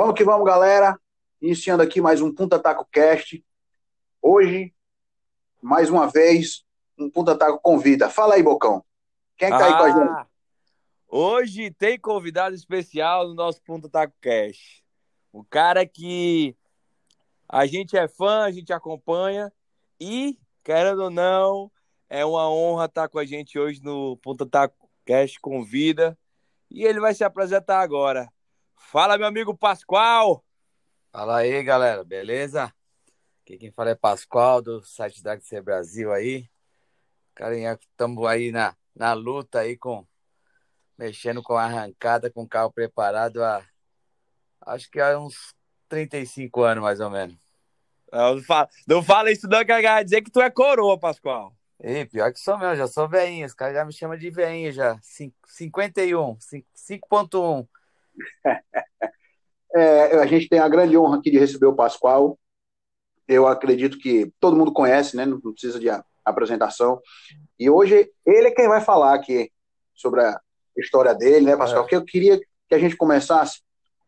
Vamos que vamos, galera. Iniciando aqui mais um Punta Taco Cast. Hoje, mais uma vez, um Punta Taco convida. Fala aí, Bocão. Quem é que tá aí com a Ah, gente? Hoje tem convidado especial no nosso Punta Taco Cash. O cara que a gente é fã, a gente acompanha e, querendo ou não, é uma honra estar com a gente hoje no Punta Taco Cash Convida. E ele vai se apresentar agora. Fala, meu amigo Pascoal. Fala aí, galera, beleza? Aqui quem fala é Pascoal, do site da HC Brasil aí. Carinha, estamos aí na, na luta aí com mexendo com a arrancada, com o carro preparado há acho que há uns 35 anos mais ou menos. Não fala, não fala isso não, que vai dizer que tu é coroa, Pascoal. E pior que sou mesmo, já sou veinho, os caras já me chamam de veinho já. Cin- 51, cin- 5.1. É, a gente tem a grande honra aqui de receber o Pascoal. Eu acredito que todo mundo conhece, né? Não precisa de a- apresentação. E hoje ele é quem vai falar aqui sobre a história dele, né, Pascoal? É. Que eu queria que a gente começasse.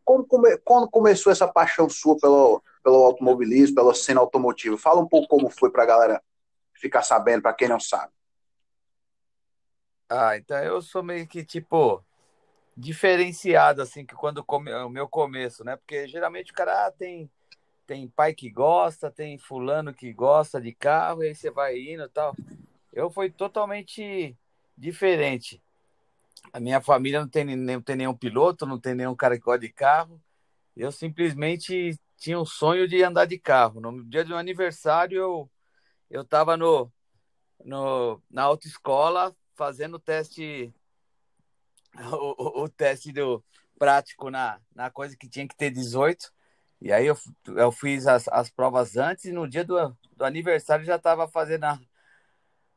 Como come- quando começou essa paixão sua pelo, pelo automobilismo, pela cena automotiva? Fala um pouco como foi pra galera ficar sabendo, pra quem não sabe. Ah, então eu sou meio que tipo diferenciado assim que quando come, o meu começo, né? Porque geralmente o cara ah, tem tem pai que gosta, tem fulano que gosta de carro e aí você vai indo e tal. Eu fui totalmente diferente. A minha família não tem, não tem nenhum piloto, não tem nenhum cara que gosta de carro. Eu simplesmente tinha um sonho de andar de carro. No dia do meu aniversário eu eu tava no no, na autoescola fazendo teste o, o, teste do prático na, na coisa que tinha que ter 18 e aí eu, eu fiz as, as provas antes e no dia do, do aniversário já estava fazendo a,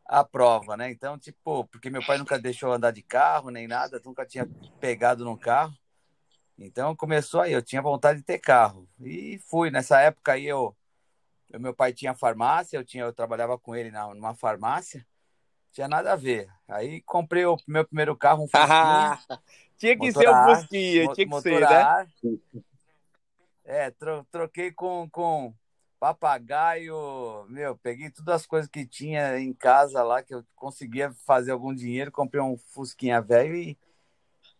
a prova, né? Então, tipo, porque meu pai nunca deixou andar de carro nem nada, nunca tinha pegado num carro. Então começou aí, eu tinha vontade de ter carro. E fui. Nessa época aí eu, eu- meu pai tinha farmácia, eu tinha eu trabalhava com ele na, numa farmácia. Tinha nada a ver. Aí comprei o meu primeiro carro, um Fusquinha, tinha que ser a um Fusquinha, tinha que ser, né? É, tro- troquei com, com papagaio, meu, peguei todas as coisas que tinha em casa lá, que eu conseguia fazer algum dinheiro, comprei um Fusquinha velho e,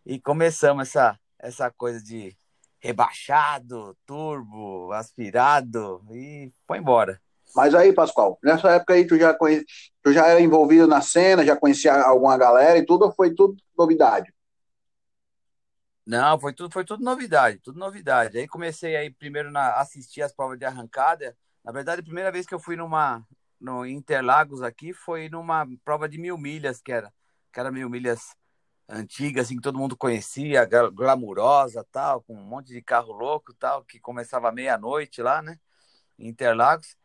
e começamos essa, essa coisa de rebaixado, turbo, aspirado e foi embora. Mas aí, Pascoal, nessa época aí tu já, conhe... tu já era envolvido na cena, já conhecia alguma galera e tudo, ou foi tudo novidade? Não, foi tudo, foi tudo novidade, tudo novidade. Aí comecei aí primeiro na assistir as provas de arrancada. Na verdade, a primeira vez que eu fui numa no Interlagos aqui foi numa prova de mil milhas, que era, que era mil milhas antiga, assim, que todo mundo conhecia, gla- glamurosa, tal, com um monte de carro louco, tal, que começava meia-noite lá, né, Interlagos.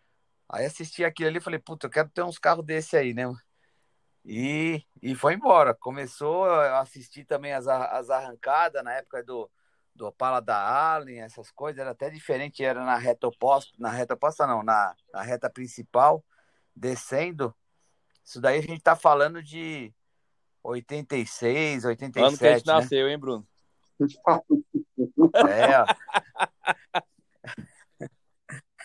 Aí assisti aquilo ali e falei, puta, eu quero ter uns carros desse aí, né? E, e foi embora. Começou a assistir também as, as arrancadas na época do, do Opala da Allen, essas coisas, era até diferente, era na reta oposta, na reta oposta não, na, na reta principal, descendo. Isso daí a gente tá falando de 86, Ano que a gente 87, né? nasceu, hein, Bruno? É, ó.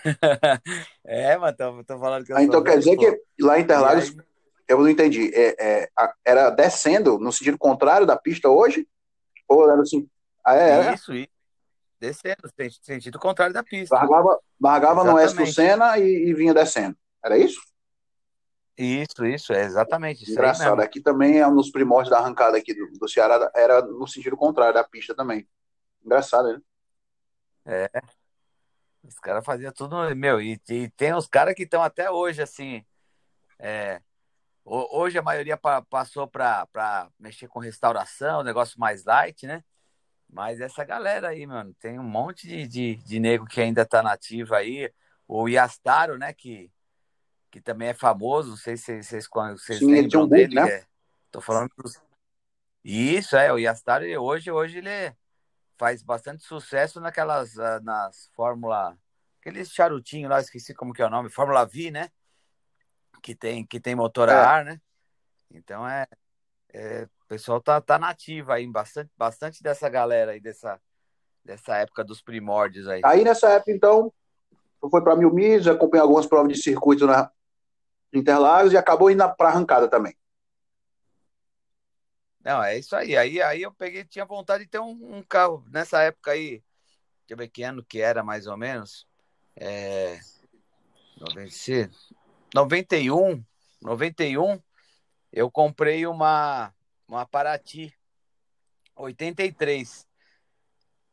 É, mas tô, tô falando que eu Ah, então quer dizer que lá em Interlagos, aí, eu não entendi, é, é, era descendo no sentido contrário da pista hoje? Ou era assim? Ah, é, era? isso, isso. Descendo, sen- sentido contrário da pista. Largava, largava no S do. Senna e, e vinha descendo. Era isso? Isso, isso, é exatamente isso Engraçado. Aqui também, é um dos primórdios da arrancada aqui do, do Ceará, era no sentido contrário da pista também. Engraçado, né? É, os caras faziam tudo, meu, e, e tem os caras que estão até hoje, assim, é, ho- hoje a maioria pa- passou para mexer com restauração, negócio mais light, né? Mas essa galera aí, mano, tem um monte de, de, de nego que ainda tá nativo aí, o Yastaro, né, que, que também é famoso, não sei se vocês, vocês, con- vocês Sim, um lembram book, dele, né? é, tô falando dos... Isso, é, o Yastaro, ele- hoje, hoje ele é- faz bastante sucesso naquelas, ah, nas Fórmula, aqueles charutinhos lá, esqueci como que é o nome, Fórmula V, né? Que tem, que tem motor a É. ar, né? Então é, é, o pessoal tá, tá nativo aí, bastante, bastante dessa galera aí, dessa, Dessa época dos primórdios aí. Aí nessa época, então, foi para Mil Milhas, acompanhei algumas provas de circuito na Interlagos e acabou indo para arrancada também. Não, é isso aí. Aí, aí eu peguei, tinha vontade de ter um, um carro nessa época aí. Deixa eu ver que ano que era mais ou menos. É, 91, 91, eu comprei uma, uma Paraty 83.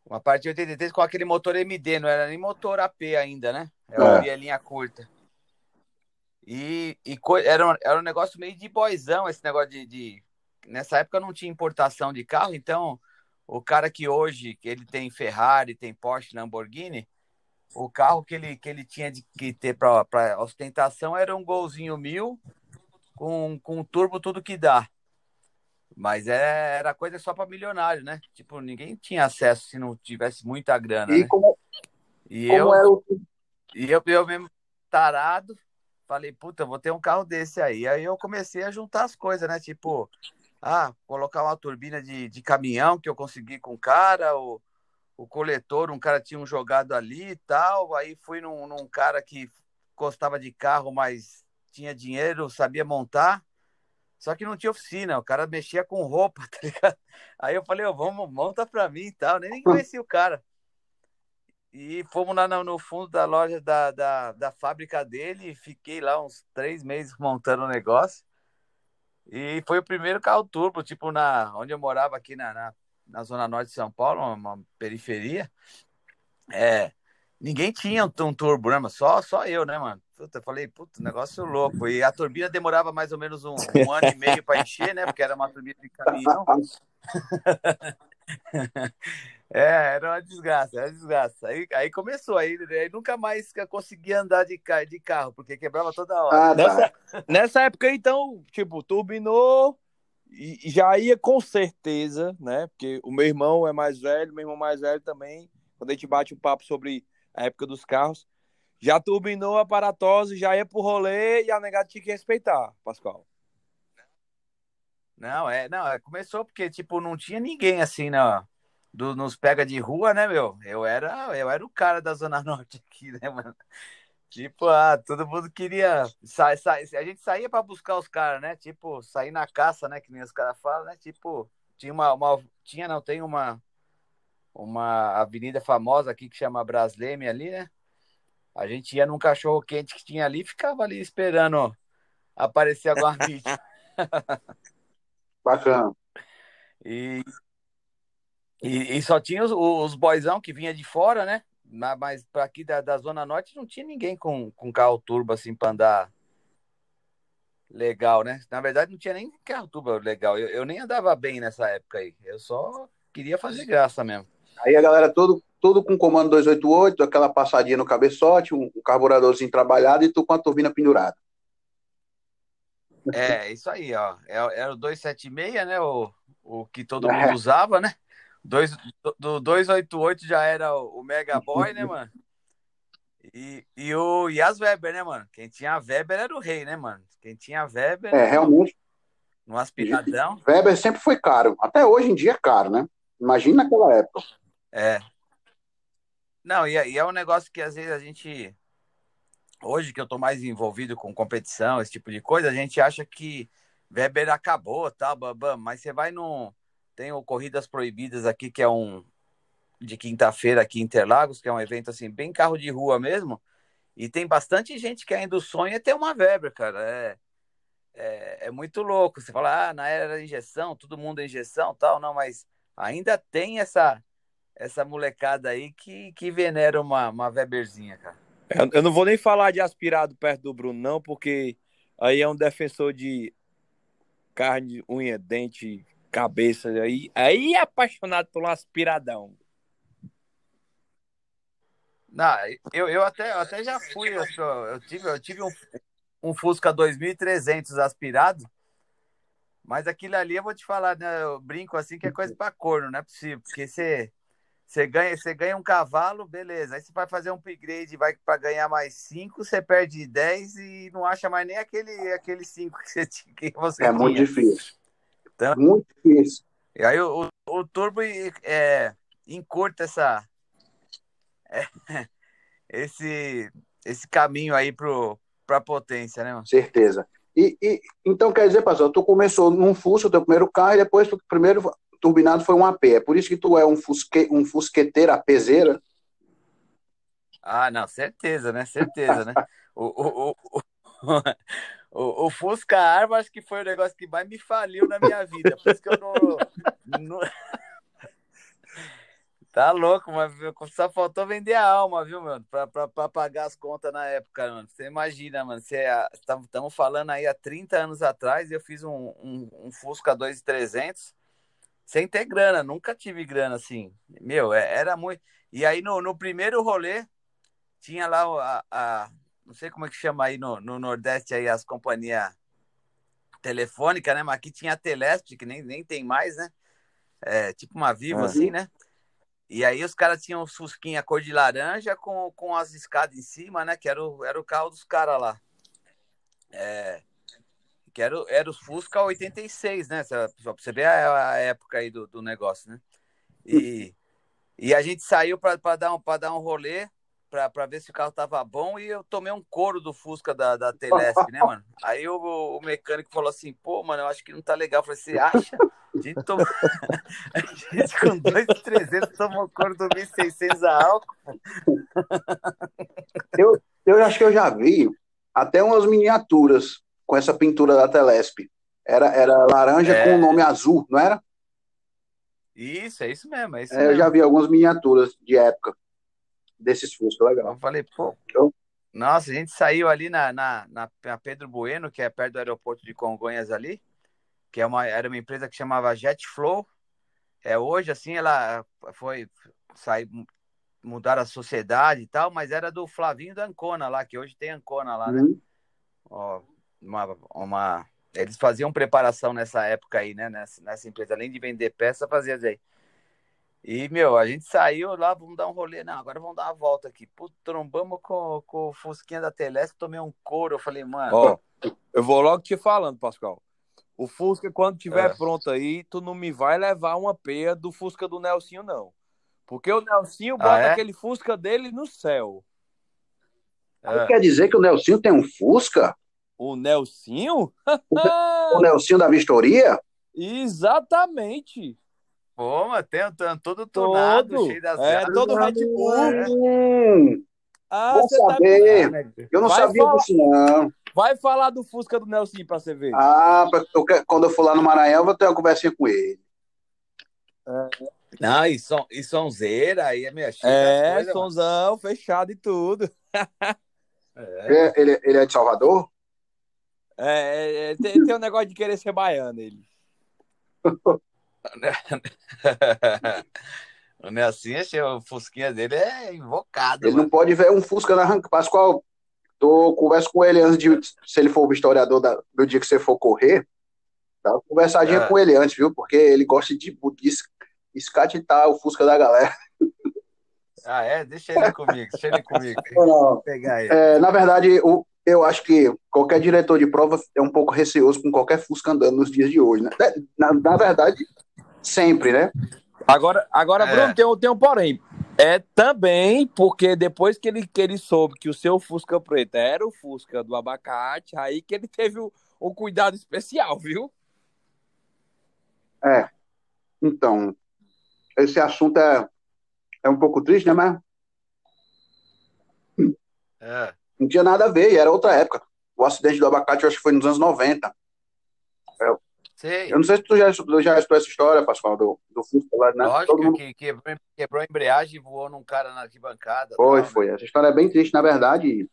Uma Paraty 83 com aquele motor MD, não era nem motor AP ainda, né? Era é. linha curta. E, e era, era um negócio meio de boizão, esse negócio de, de, Nessa época não tinha importação de carro, então o cara que hoje que ele tem Ferrari, tem Porsche, Lamborghini, o carro que ele, que ele tinha de, que ter para ostentação era um golzinho mil com, com turbo tudo que dá. Mas é, era coisa só para milionário, né? Tipo, ninguém tinha acesso se não tivesse muita grana. E né? como, e como eu, o... e eu, eu mesmo tarado, falei, puta, vou ter um carro desse aí. Aí eu comecei a juntar as coisas, né? Tipo, ah, colocar uma turbina de, de caminhão que eu consegui com o cara, o, o coletor, um cara tinha um jogado ali e tal. Aí fui num, num cara que gostava de carro, mas tinha dinheiro, sabia montar. Só que não tinha oficina, o cara mexia com roupa, tá ligado? Aí eu falei, oh, vamos, monta pra mim e tal. Nem, conhecia o cara. E fomos lá no, no fundo da loja da, da, da fábrica dele, fiquei lá uns três meses montando o negócio. E foi o primeiro carro turbo, tipo, na, onde eu morava aqui na, na, na Zona Norte de São Paulo, uma, uma periferia. É, ninguém tinha um, um turbo, né, mas só, só eu, né, mano? Puta, eu falei, puta, negócio louco. E a turbina demorava mais ou menos um, um ano e meio para encher, né? Porque era uma turbina de caminhão. É, era uma desgraça, era uma desgraça. Aí, aí começou, aí, aí nunca mais conseguia andar de, de carro, porque quebrava toda hora. Ah, tá. nessa, nessa época, então, tipo, turbinou e já ia com certeza, né? Porque o meu irmão é mais velho, meu irmão mais velho também, quando a gente bate um papo sobre a época dos carros, já turbinou a paratose, já ia pro rolê e a negada tinha que respeitar, Pascoal. Não, é, não, é, começou porque, tipo, não tinha ninguém assim, não do, nos pega de rua, né, meu? Eu era, eu era o cara da Zona Norte aqui, né, mano? Tipo, ah, todo mundo queria. Sa, sa, a gente saía para buscar os caras, né? Tipo, sair na caça, né? Que nem os caras falam, né? Tipo, tinha uma, uma. Tinha, não, tem uma. Uma avenida famosa aqui que chama Brasleme ali, né? A gente ia num cachorro quente que tinha ali e ficava ali esperando aparecer alguma vítima. Bacana. E, e, e só tinha os, os boizão que vinha de fora, né? Mas para aqui da, da Zona Norte não tinha ninguém com, com carro turbo assim para andar legal, né? Na verdade, não tinha nem carro turbo legal. Eu, eu nem andava bem nessa época aí. Eu só queria fazer graça mesmo. Aí a galera todo, todo com comando 288, aquela passadinha no cabeçote, um, um carburadorzinho trabalhado e tu com a turbina pendurada. É, isso aí, ó. Era é, é o 276, né? O, o que todo mundo é. usava, né? Dois, do 288 já era o Mega Boy, né, mano? E, e, o, e as Weber, né, mano? Quem tinha a Weber era o rei, né, mano? Quem tinha a Weber. É, realmente. No aspiradão. Weber sempre foi caro. Até hoje em dia é caro, né? Imagina naquela época. É. Não, e, e é um negócio que às vezes a gente. Hoje que eu tô mais envolvido com competição, esse tipo de coisa, a gente acha que Weber acabou, tal, tá, babam, mas você vai num. No tem o Corridas Proibidas aqui, que é um de quinta-feira aqui em Interlagos, que é um evento assim, bem carro de rua mesmo. E tem bastante gente que ainda sonha ter uma Weber, cara. É, é, é, muito louco. Você fala, ah, na era da injeção, todo mundo é injeção tal, não, mas ainda tem essa essa molecada aí que, que venera uma, uma Weberzinha, cara. Eu não vou nem falar de aspirado perto do Bruno, não, porque aí é um defensor de carne, unha, dente, cabeça aí, aí é apaixonado por um aspiradão. Não, eu, eu até, eu até já fui, eu, eu tive, eu tive um, um Fusca 2300 aspirado, mas aquilo ali eu vou te falar, né? Eu brinco assim que é coisa para corno, não é possível, porque você você ganha, você ganha um cavalo, beleza. Aí você vai fazer um upgrade, vai para ganhar mais 5, você perde 10 e não acha mais nem aquele aquele 5 que você, que você É tinha. muito difícil. Então, Muito difícil. E aí o, o, o turbo é, encurta essa, é, esse, esse caminho aí para a potência, né, mano? Certeza. E, e, então quer dizer, pastor, tu começou num Fusca, teu primeiro carro, e depois o primeiro turbinado foi um AP. É por isso que tu é um, fusque, um fusqueteiro apezeira? Ah, não, certeza, né? Certeza, né? o, o, o, o, o Fusca Arma acho que foi o negócio que mais me faliu na minha vida. Por isso que eu não. não... Tá louco, mas só faltou vender a alma, viu, mano? Pra, pra, pra pagar as contas na época, mano. Você imagina, mano. Estamos tá, falando aí há 30 anos atrás, eu fiz um, um, um Fusca 2300 sem ter grana. Nunca tive grana assim. Meu, é, era muito. E aí no, no primeiro rolê, tinha lá a, a, não sei como é que chama aí no, no Nordeste aí as companhias telefônicas, né? Mas aqui tinha a Telesp, que nem, nem tem mais, né? É, tipo uma Vivo, uhum. assim, né? E aí os caras tinham Fusquinha cor de laranja com, com as escadas em cima, né? Que era o, era o carro dos caras lá. É, que era, era os Fusca 86, né? Só pra você ver a, a época aí do, do negócio, né? E, e a gente saiu para dar, um, dar um rolê para ver se o carro tava bom e eu tomei um couro do Fusca da, da Telesp, né, mano? Aí o, o, mecânico falou assim, pô, mano, eu acho que não tá legal. Eu falei, você acha? A gente, tomou... a gente com 2,300 tomou couro do 1.600 a álcool. Eu, eu acho que eu já vi até umas miniaturas com essa pintura da Telesp. Era, era laranja é... com o nome azul, não era? Isso, é isso mesmo. É isso é, mesmo. Eu já vi algumas miniaturas de época desses Fusca, legal. Eu falei, pô. Eu... Nossa, a gente saiu ali na, na, na, Pedro Bueno, que é perto do aeroporto de Congonhas ali, que é uma, era uma empresa que chamava JetFlow. É, hoje, assim, ela foi sair, mudar a sociedade e tal, mas era do Flavinho da Ancona lá, que hoje tem Ancona lá, né? Uhum. Ó, uma, uma, eles faziam preparação nessa época aí, né? Nessa, nessa empresa, além de vender peça, fazia aí. E, meu, a gente saiu lá, vamos dar um rolê. Não, agora vamos dar uma volta aqui. Putz, trombamos com, com o Fusquinha da Telesp, tomei um couro. Eu falei, mano. Ó, eu vou logo te falando, Pascal. O Fusca, quando tiver é. pronto aí, tu não me vai levar uma peia do Fusca do Nelsinho, não. Porque o Nelsinho bota ah, é? aquele Fusca dele no céu. É. Quer dizer que o Nelsinho tem um Fusca? O Nelsinho? o Nelsinho da Vistoria? Exatamente. Pô, mas tem, tem todo tornado, todo. cheio das É, todo Red Bull. Hum, ah, Vou tá saber. Tá... Eu não Vai sabia falar... disso, não. Vai falar do Fusca do Nelson pra você ver. Ah, eu, quando eu for lá no Maranhão, eu vou ter uma conversinha com ele. É. Não, e, som, e sonzeira, aí é minha É, coisa, sonzão, mano. fechado e tudo. É. Ele, ele é de Salvador? É, é tem, tem um negócio de querer ser baiano, ele. o Nelsinho, o Fusquinha dele é invocado. Ele mano. não pode ver um Fusca na arranca. Pascoal, tô converso com ele antes de. Se ele for o historiador da, do dia que você for correr, dá uma conversadinha é. com ele antes, viu? Porque ele gosta de, de escatetar o Fusca da galera. Ah, é? Deixa ele comigo, deixa ele comigo. Vou pegar ele. É, na verdade, o, eu acho que qualquer diretor de prova é um pouco receoso com qualquer Fusca andando nos dias de hoje, né? Na, na verdade, sempre, né? Agora, agora é. Bruno, tem, tem um porém. É também porque depois que ele, que ele soube que o seu Fusca preto era o Fusca do abacate, aí que ele teve o, o cuidado especial, viu? É. Então, esse assunto é, é um pouco triste, né, mas... É. Não tinha nada a ver, era outra época. O acidente do abacate, eu acho que foi nos anos 90. Eu, eu não sei se tu já, tu já essa história, Pascoal, do, do lá, né? Lógico Todo mundo... que quebrou, quebrou a embreagem e voou num cara na arquibancada. Foi, tal, foi. Né? Essa história é bem triste, na verdade.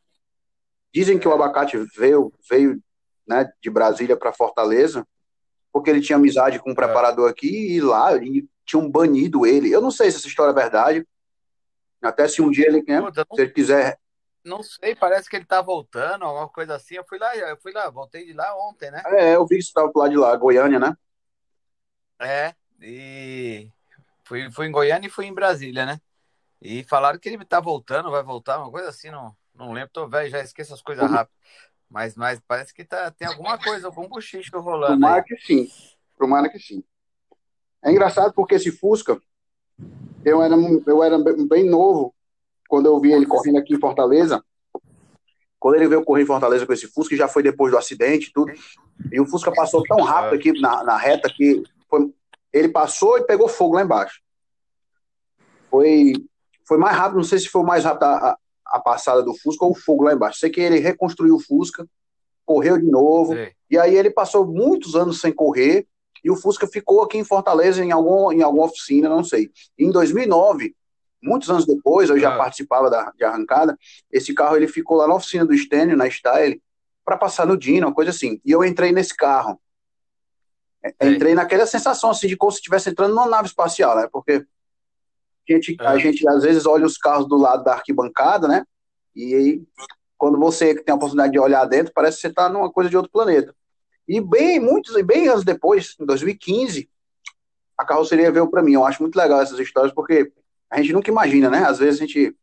Dizem que o é. abacate veio, veio né, de Brasília para Fortaleza, porque ele tinha amizade com um é. preparador aqui e lá e tinham banido ele. Eu não sei se essa história é verdade. Até se um dia ele, né, se ele quiser não sei, parece que ele tá voltando, alguma coisa assim. Eu fui lá, eu fui lá, voltei de lá ontem, né? É, eu vi que você tava lá de lá, Goiânia, né? É, e fui, fui em Goiânia e fui em Brasília, né? E falaram que ele tá voltando, vai voltar, uma coisa assim, não, não lembro, tô velho, já esqueço as coisas rápido. Mas, mas parece que tá, tem alguma coisa, algum bochicho rolando. Tomara aí. que sim. Tomara que sim. É engraçado porque esse Fusca, eu era, eu era bem novo quando eu vi ele correndo aqui em Fortaleza, quando ele veio correr em Fortaleza com esse Fusca, já foi depois do acidente e tudo, e o Fusca passou tão rápido aqui na, na reta que foi, ele passou e pegou fogo lá embaixo. Foi, foi mais rápido, não sei se foi mais rápido a, a passada do Fusca ou o fogo lá embaixo. Sei que ele reconstruiu o Fusca, correu de novo, Sim. e aí ele passou muitos anos sem correr, e o Fusca ficou aqui em Fortaleza em, algum, em alguma oficina, não sei. E em 2009, muitos anos depois, eu já ah. participava da, de arrancada, esse carro ele ficou lá na oficina do Stênio, na Style, para passar no Dino, uma coisa assim. E eu entrei nesse carro. É, entrei naquela sensação assim de como se estivesse entrando numa nave espacial, né? Porque a gente, a é. gente às vezes olha os carros do lado da arquibancada, né? E aí, quando você tem a oportunidade de olhar dentro, parece que você está numa coisa de outro planeta. E bem, muitos e bem anos depois, em 2015, a carroceria veio para mim. Eu acho muito legal essas histórias, porque a gente nunca imagina, né? Às vezes a gente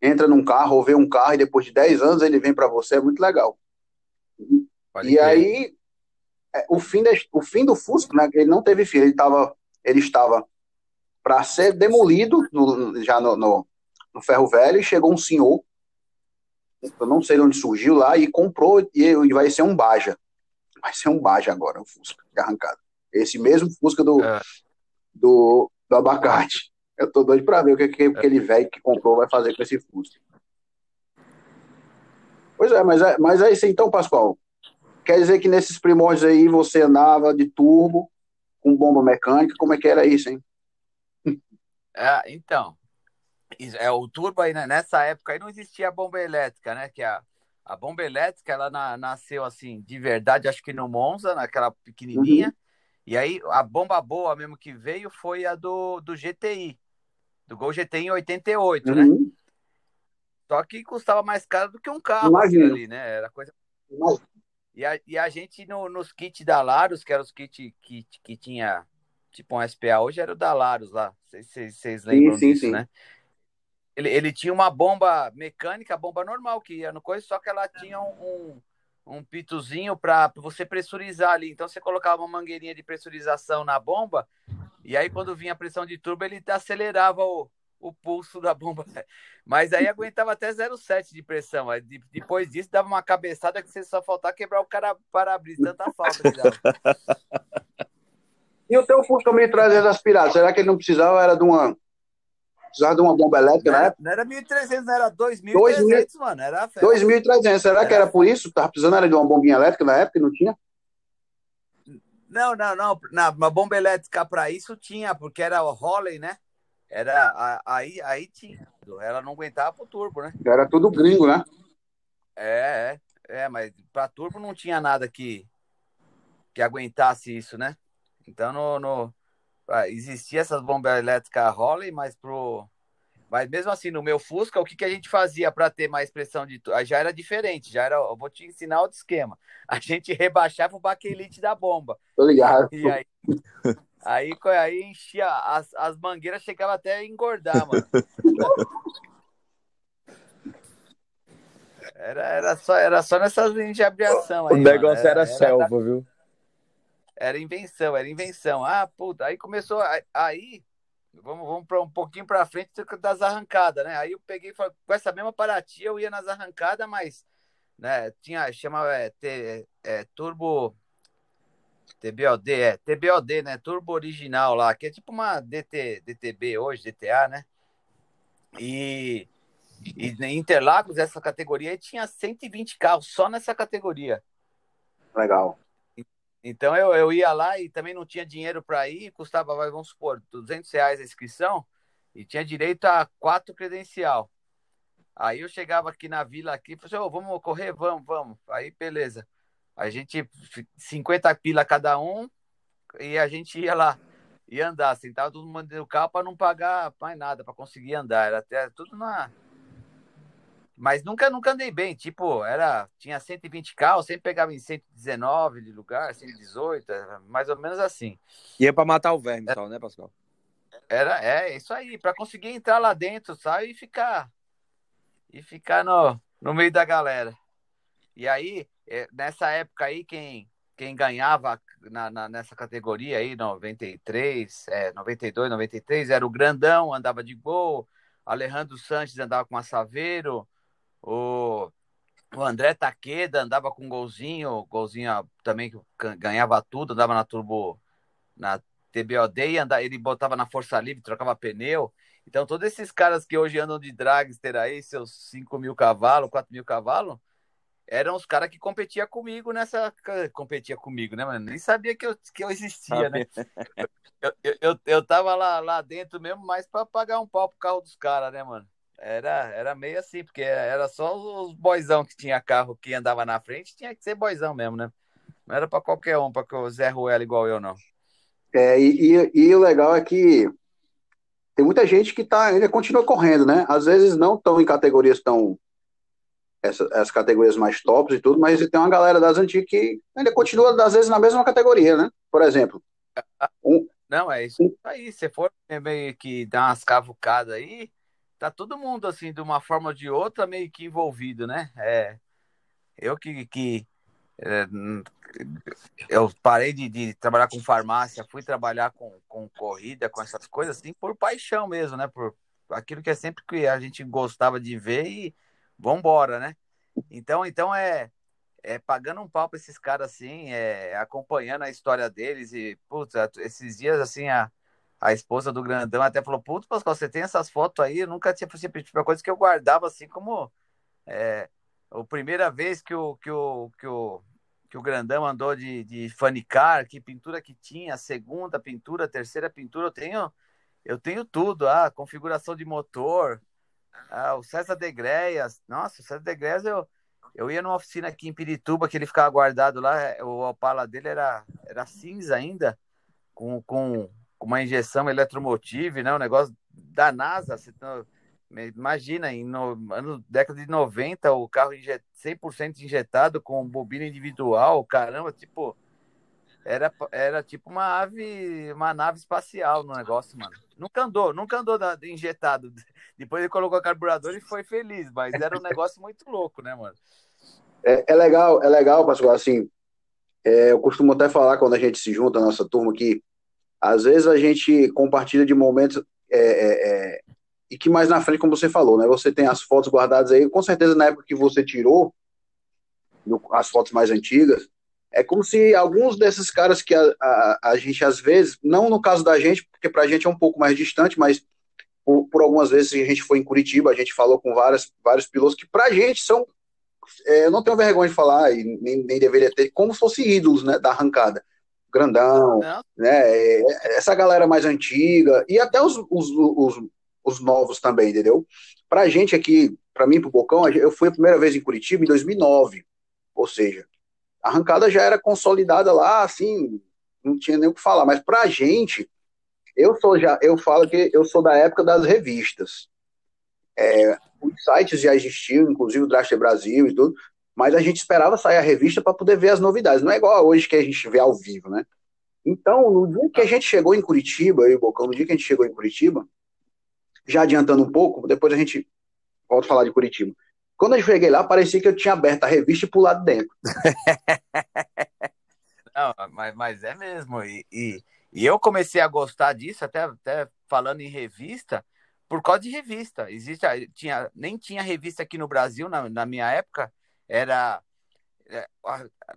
entra num carro ou vê um carro e depois de 10 anos ele vem para você, é muito legal. Pode e ter. aí, é, o fim, de, o fim do Fusco, né? Ele não teve fim, ele, tava, ele estava para ser demolido no, já no, no, no, ferro velho e chegou um senhor, eu não sei de onde surgiu lá, e comprou e, e vai ser um Baja. Vai ser um Baja agora, o Fusca, de arrancada. Esse mesmo Fusca do, é. do, do abacate. Eu tô doido para ver o que, que é. aquele velho que comprou vai fazer com esse Fusca. Pois é, mas é, mas é isso então, Pascoal. Quer dizer que nesses primórdios aí você andava de turbo, com bomba mecânica, como é que era isso, hein? É, então, é o turbo aí, né? nessa época aí não existia a bomba elétrica, né? Que a, a bomba elétrica, ela na, nasceu assim, de verdade, acho que no Monza, naquela pequenininha. Uhum. E aí a bomba boa mesmo que veio foi a do, do GTI, do Gol GTI em 88, né? uhum. né? Só que custava mais caro do que um carro ali, né? Era coisa. E a, e a gente, no, nos kits da Laros, que eram os kits que, que tinha tipo um SPA, hoje era o da Laros lá, vocês lembram sim, disso, sim, né? Ele, ele tinha uma bomba mecânica, bomba normal, que ia no coisa, só que ela tinha um, um, um pitozinho para você pressurizar ali. Então você colocava uma mangueirinha de pressurização na bomba, e aí quando vinha a pressão de turbo, ele acelerava o, o pulso da bomba. Mas aí aguentava até 0,7 de pressão. Aí, depois disso, dava uma cabeçada que você só faltava quebrar o cara para-brisa, tanta falta que dava. E o teu Fusca 1300 aspirado, será que ele não precisava, era de uma... Precisava de uma bomba elétrica não na época? Não era 1.300, não era 2.300, mano. Era 2.300. Será era que era por isso? Tava precisando era de uma bombinha elétrica na época e não tinha? Não, não, não. não uma bomba elétrica para isso tinha, porque era o Holley, né? Era, aí, aí tinha. Ela não aguentava pro turbo, né? Era tudo gringo, né? É, é, é, mas para turbo não tinha nada que, que aguentasse isso, né? Então no, no ah, existia essas bombas elétricas Holley, mas pro mas mesmo assim, no meu Fusca, o que, que a gente fazia para ter mais pressão de já era diferente, já era, eu vou te ensinar outro esquema. A gente rebaixava o baquelite da bomba. Tô ligado. E aí, Aí, aí enchia, as, as mangueiras chegavam até a engordar, mano. Era, era, só, era só nessas linhas de abriação aí. O negócio era, era, selva, era, viu? Era invenção, era invenção. Ah, puta, aí começou. Aí, vamos, vamos para um pouquinho para frente das arrancadas, né? Aí eu peguei com essa mesma paratia, eu ia nas arrancadas, mas né, tinha, chamava é, é, turbo TBOD, é, TBOD, né? Turbo original lá, que é tipo uma DT, DTB hoje, DTA, né? E, e em Interlagos, essa categoria tinha 120 carros só nessa categoria. Legal. Então eu, eu ia lá e também não tinha dinheiro para ir, custava, vamos supor, 200 reais a inscrição e tinha direito a quatro credencial. Aí eu chegava aqui na vila aqui, falei, assim, oh, vamos correr, vamos, vamos. Aí beleza. A gente, 50 pila cada um, e a gente ia lá, ia andar, sentava todo mundo no carro para não pagar mais nada, para conseguir andar. Era até tudo na. Mas nunca, nunca andei bem. Tipo, era, tinha 120 carros, sempre pegava em 119 de lugar, 118, mais ou menos assim. Ia para matar o verme, então, né, Pascal? Era, é, isso aí, para conseguir entrar lá dentro, sabe? E ficar. E ficar no, no meio da galera. E aí, é, nessa época aí, quem, quem ganhava na, na, nessa categoria aí, 93, é, 92, 93, era o grandão, andava de gol. Alejandro Sanches andava com a Saveiro, o, o André Taqueda andava com golzinho, golzinho também que ganhava tudo, andava na turbo, na TBOD, e andava, ele botava na força livre, trocava pneu. Então, todos esses caras que hoje andam de dragster aí, seus 5 mil cavalos, 4 mil cavalos, eram os caras que competia comigo nessa. Competia comigo, né, mano? Nem sabia que eu, que eu existia, né? Eu, eu, eu, eu tava lá, lá dentro mesmo, mais para pagar um pau pro carro dos caras, né, mano? Era, era meio assim, porque era só os boizão que tinha carro que andava na frente, tinha que ser boizão mesmo, né? Não era para qualquer um, para o Zé Ruela igual eu, não. É, e, e, e, o legal é que tem muita gente que tá, ainda continua correndo, né? Às vezes não estão em categorias tão. Essas, essas categorias mais tops e tudo, mas tem uma galera das antigas que ainda continua, às vezes, na mesma categoria, né? Por exemplo. Um, não, é isso aí. Se for meio que dar umas cavucadas aí, tá todo mundo, assim, de uma forma ou de outra, meio que envolvido, né? É, eu que, que é, eu parei de, de, trabalhar com farmácia, fui trabalhar com, com corrida, com essas coisas, assim, por paixão mesmo, né? Por aquilo que é sempre que a gente gostava de ver e vambora, né? Então, então é, é pagando um pau pra esses caras assim, é, acompanhando a história deles e, putz, esses dias, assim, a, a esposa do grandão até falou: Putz, Pascoal, você tem essas fotos aí? Eu nunca tinha tipo, uma coisa que eu guardava assim como. É, a primeira vez que o, que o, que o, que o grandão andou de, de fanicar, que pintura que tinha, segunda pintura, terceira pintura, eu tenho, eu tenho tudo, a ah, configuração de motor, ah, o César Degreias, nossa, o César Degreias eu, eu ia numa oficina aqui em Pirituba, que ele ficava guardado lá, o Opala dele era, era cinza ainda, com, com com uma injeção eletromotive, né? Um negócio da NASA. Você, tá, imagina, em no, ano, década de 90, o carro injet, 100% injetado com bobina individual, caramba, tipo, era, era tipo uma ave, uma nave espacial no negócio, mano. Nunca andou, nunca andou da, injetado. Depois ele colocou carburador e foi feliz, mas era um negócio muito louco, né, mano? É, é legal, é legal, Pascoal, assim, é, eu costumo até falar quando a gente se junta, a nossa turma aqui, às vezes a gente compartilha de momentos é, é, é, e que mais na frente, como você falou, né? Você tem as fotos guardadas aí, com certeza na época que você tirou no, as fotos mais antigas, é como se alguns desses caras que a, a, a, gente às vezes, não no caso da gente, porque pra gente é um pouco mais distante, mas por, por algumas vezes a gente foi em Curitiba, a gente falou com várias, vários pilotos que pra gente são, é, eu não tenho vergonha de falar, e nem, nem deveria ter, como se fossem ídolos, né, da arrancada grandão, né? Essa galera mais antiga e até os, os, os, os novos também, entendeu? Pra gente aqui, pra mim, pro Bocão, eu fui a primeira vez em Curitiba em 2009, ou seja, a arrancada já era consolidada lá, assim, não tinha nem o que falar, mas pra gente, eu sou já, eu falo que eu sou da época das revistas. É, os sites já existiam, inclusive o Draster Brasil e tudo, mas a gente esperava sair a revista para poder ver as novidades. Não é igual hoje que a gente vê ao vivo, né? Então, no dia que a gente chegou em Curitiba, eu e o Bocão, no dia que a gente chegou em Curitiba, já adiantando um pouco, depois a gente volta a falar de Curitiba. Quando eu cheguei lá, parecia que eu tinha aberto a revista e pulado dentro. Não, mas, mas é mesmo. E, e, e, eu comecei a gostar disso, até, até falando em revista, por causa de revista. Existe, tinha, nem tinha revista aqui no Brasil na, na minha época, era é,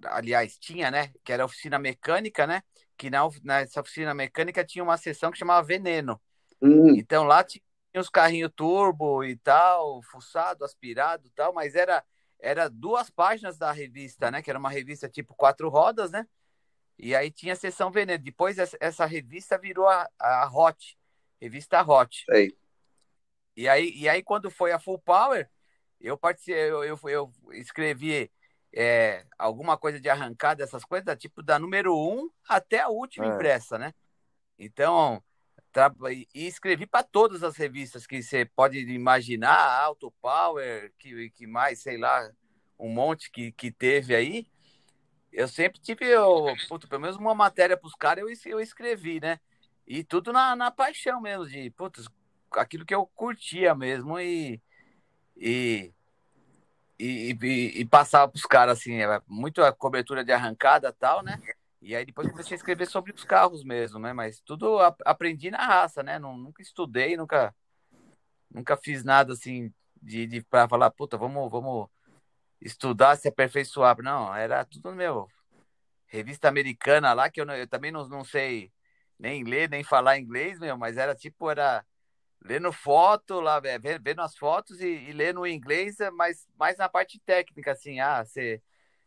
aliás, tinha, né? Que era oficina mecânica, né? Que na, nessa oficina mecânica tinha uma seção que chamava Veneno. Hum. Então lá tinha os carrinhos turbo e tal, fuçado, aspirado e tal, mas era, era duas páginas da revista, né? Que era uma revista tipo quatro rodas, né? E aí tinha a seção Veneno. Depois essa, essa revista virou a, a Hot, revista Hot. Sei. E aí, e aí quando foi a Full Power, eu participei, eu, eu, eu escrevi é, alguma coisa de arrancada, essas coisas, tipo da número um até a última é. impressa, né? Então, tra... e escrevi para todas as revistas que você pode imaginar, Auto Power, que, que mais, sei lá, um monte que, que teve aí. Eu sempre tive, eu, puto, pelo menos uma matéria para os caras eu, eu escrevi, né? E tudo na, na paixão mesmo, de putz, aquilo que eu curtia mesmo e e, e, e, e passava para os caras assim, muito a cobertura de arrancada tal, né? E aí depois comecei a escrever sobre os carros mesmo, né? Mas tudo aprendi na raça, né? Não, nunca estudei, nunca nunca fiz nada assim de, de para falar, puta, vamos, vamos estudar, se aperfeiçoar. Não, era tudo meu. Revista americana lá, que eu, eu também não, não sei nem ler, nem falar inglês, meu, mas era tipo, era lendo foto lá, vendo as fotos e, e lendo inglês, mas mais na parte técnica, assim, ah, você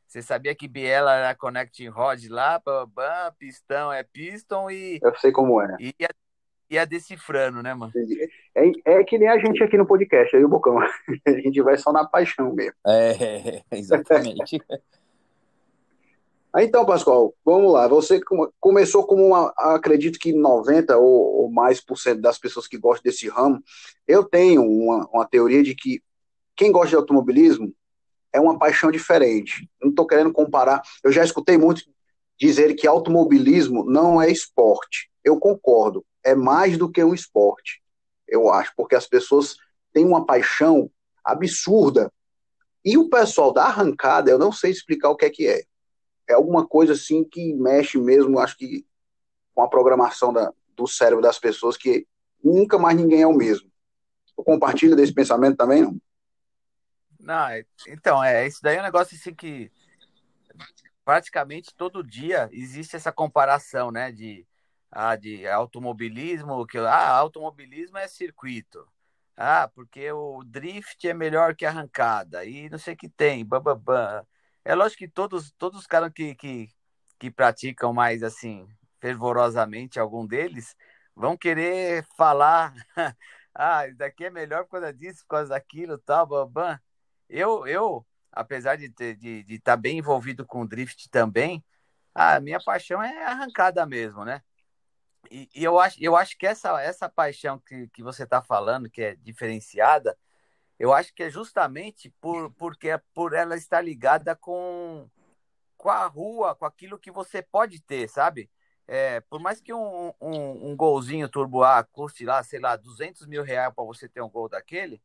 você sabia que biela era connecting rod lá, bam, bam, pistão é piston e. Eu sei como é. E ia, ia decifrando, né, mano? É, é que nem a gente aqui no podcast, aí o Bocão. A gente vai só na paixão mesmo. É, exatamente. Então, Pascoal, vamos lá. Você começou como uma, acredito que 90 ou, ou, mais por cento das pessoas que gostam desse ramo. Eu tenho uma, uma teoria de que quem gosta de automobilismo é uma paixão diferente. Não estou querendo comparar. Eu já escutei muito dizer que automobilismo não é esporte. Eu concordo. É mais do que um esporte, eu acho, porque as pessoas têm uma paixão absurda. E o pessoal da arrancada, eu não sei explicar o que é que é. É alguma coisa assim que mexe mesmo, acho que com a programação da, do cérebro das pessoas, que nunca mais ninguém é o mesmo. Eu compartilho desse pensamento também, não? Não, é, então, é, isso daí é um negócio assim que praticamente todo dia existe essa comparação, né, de, ah, de automobilismo, que ah, automobilismo é circuito. Ah, porque o drift é melhor que arrancada e não sei o que tem, bababam. É lógico que todos, todos os caras que, que, que praticam mais assim, fervorosamente, algum deles, vão querer falar, ah, isso daqui é melhor por causa disso, por causa daquilo, tal, babam. Eu, eu apesar de estar de, de tá bem envolvido com drift também, a minha paixão é arrancada mesmo, né? E, e eu, acho, eu acho que essa, essa paixão que, que você está falando, que é diferenciada, eu acho que é justamente por, porque é por ela estar ligada com, com a rua, com aquilo que você pode ter, sabe? É, por mais que um, um, um golzinho turbo A custe lá, sei lá, 200 mil reais para você ter um gol daquele,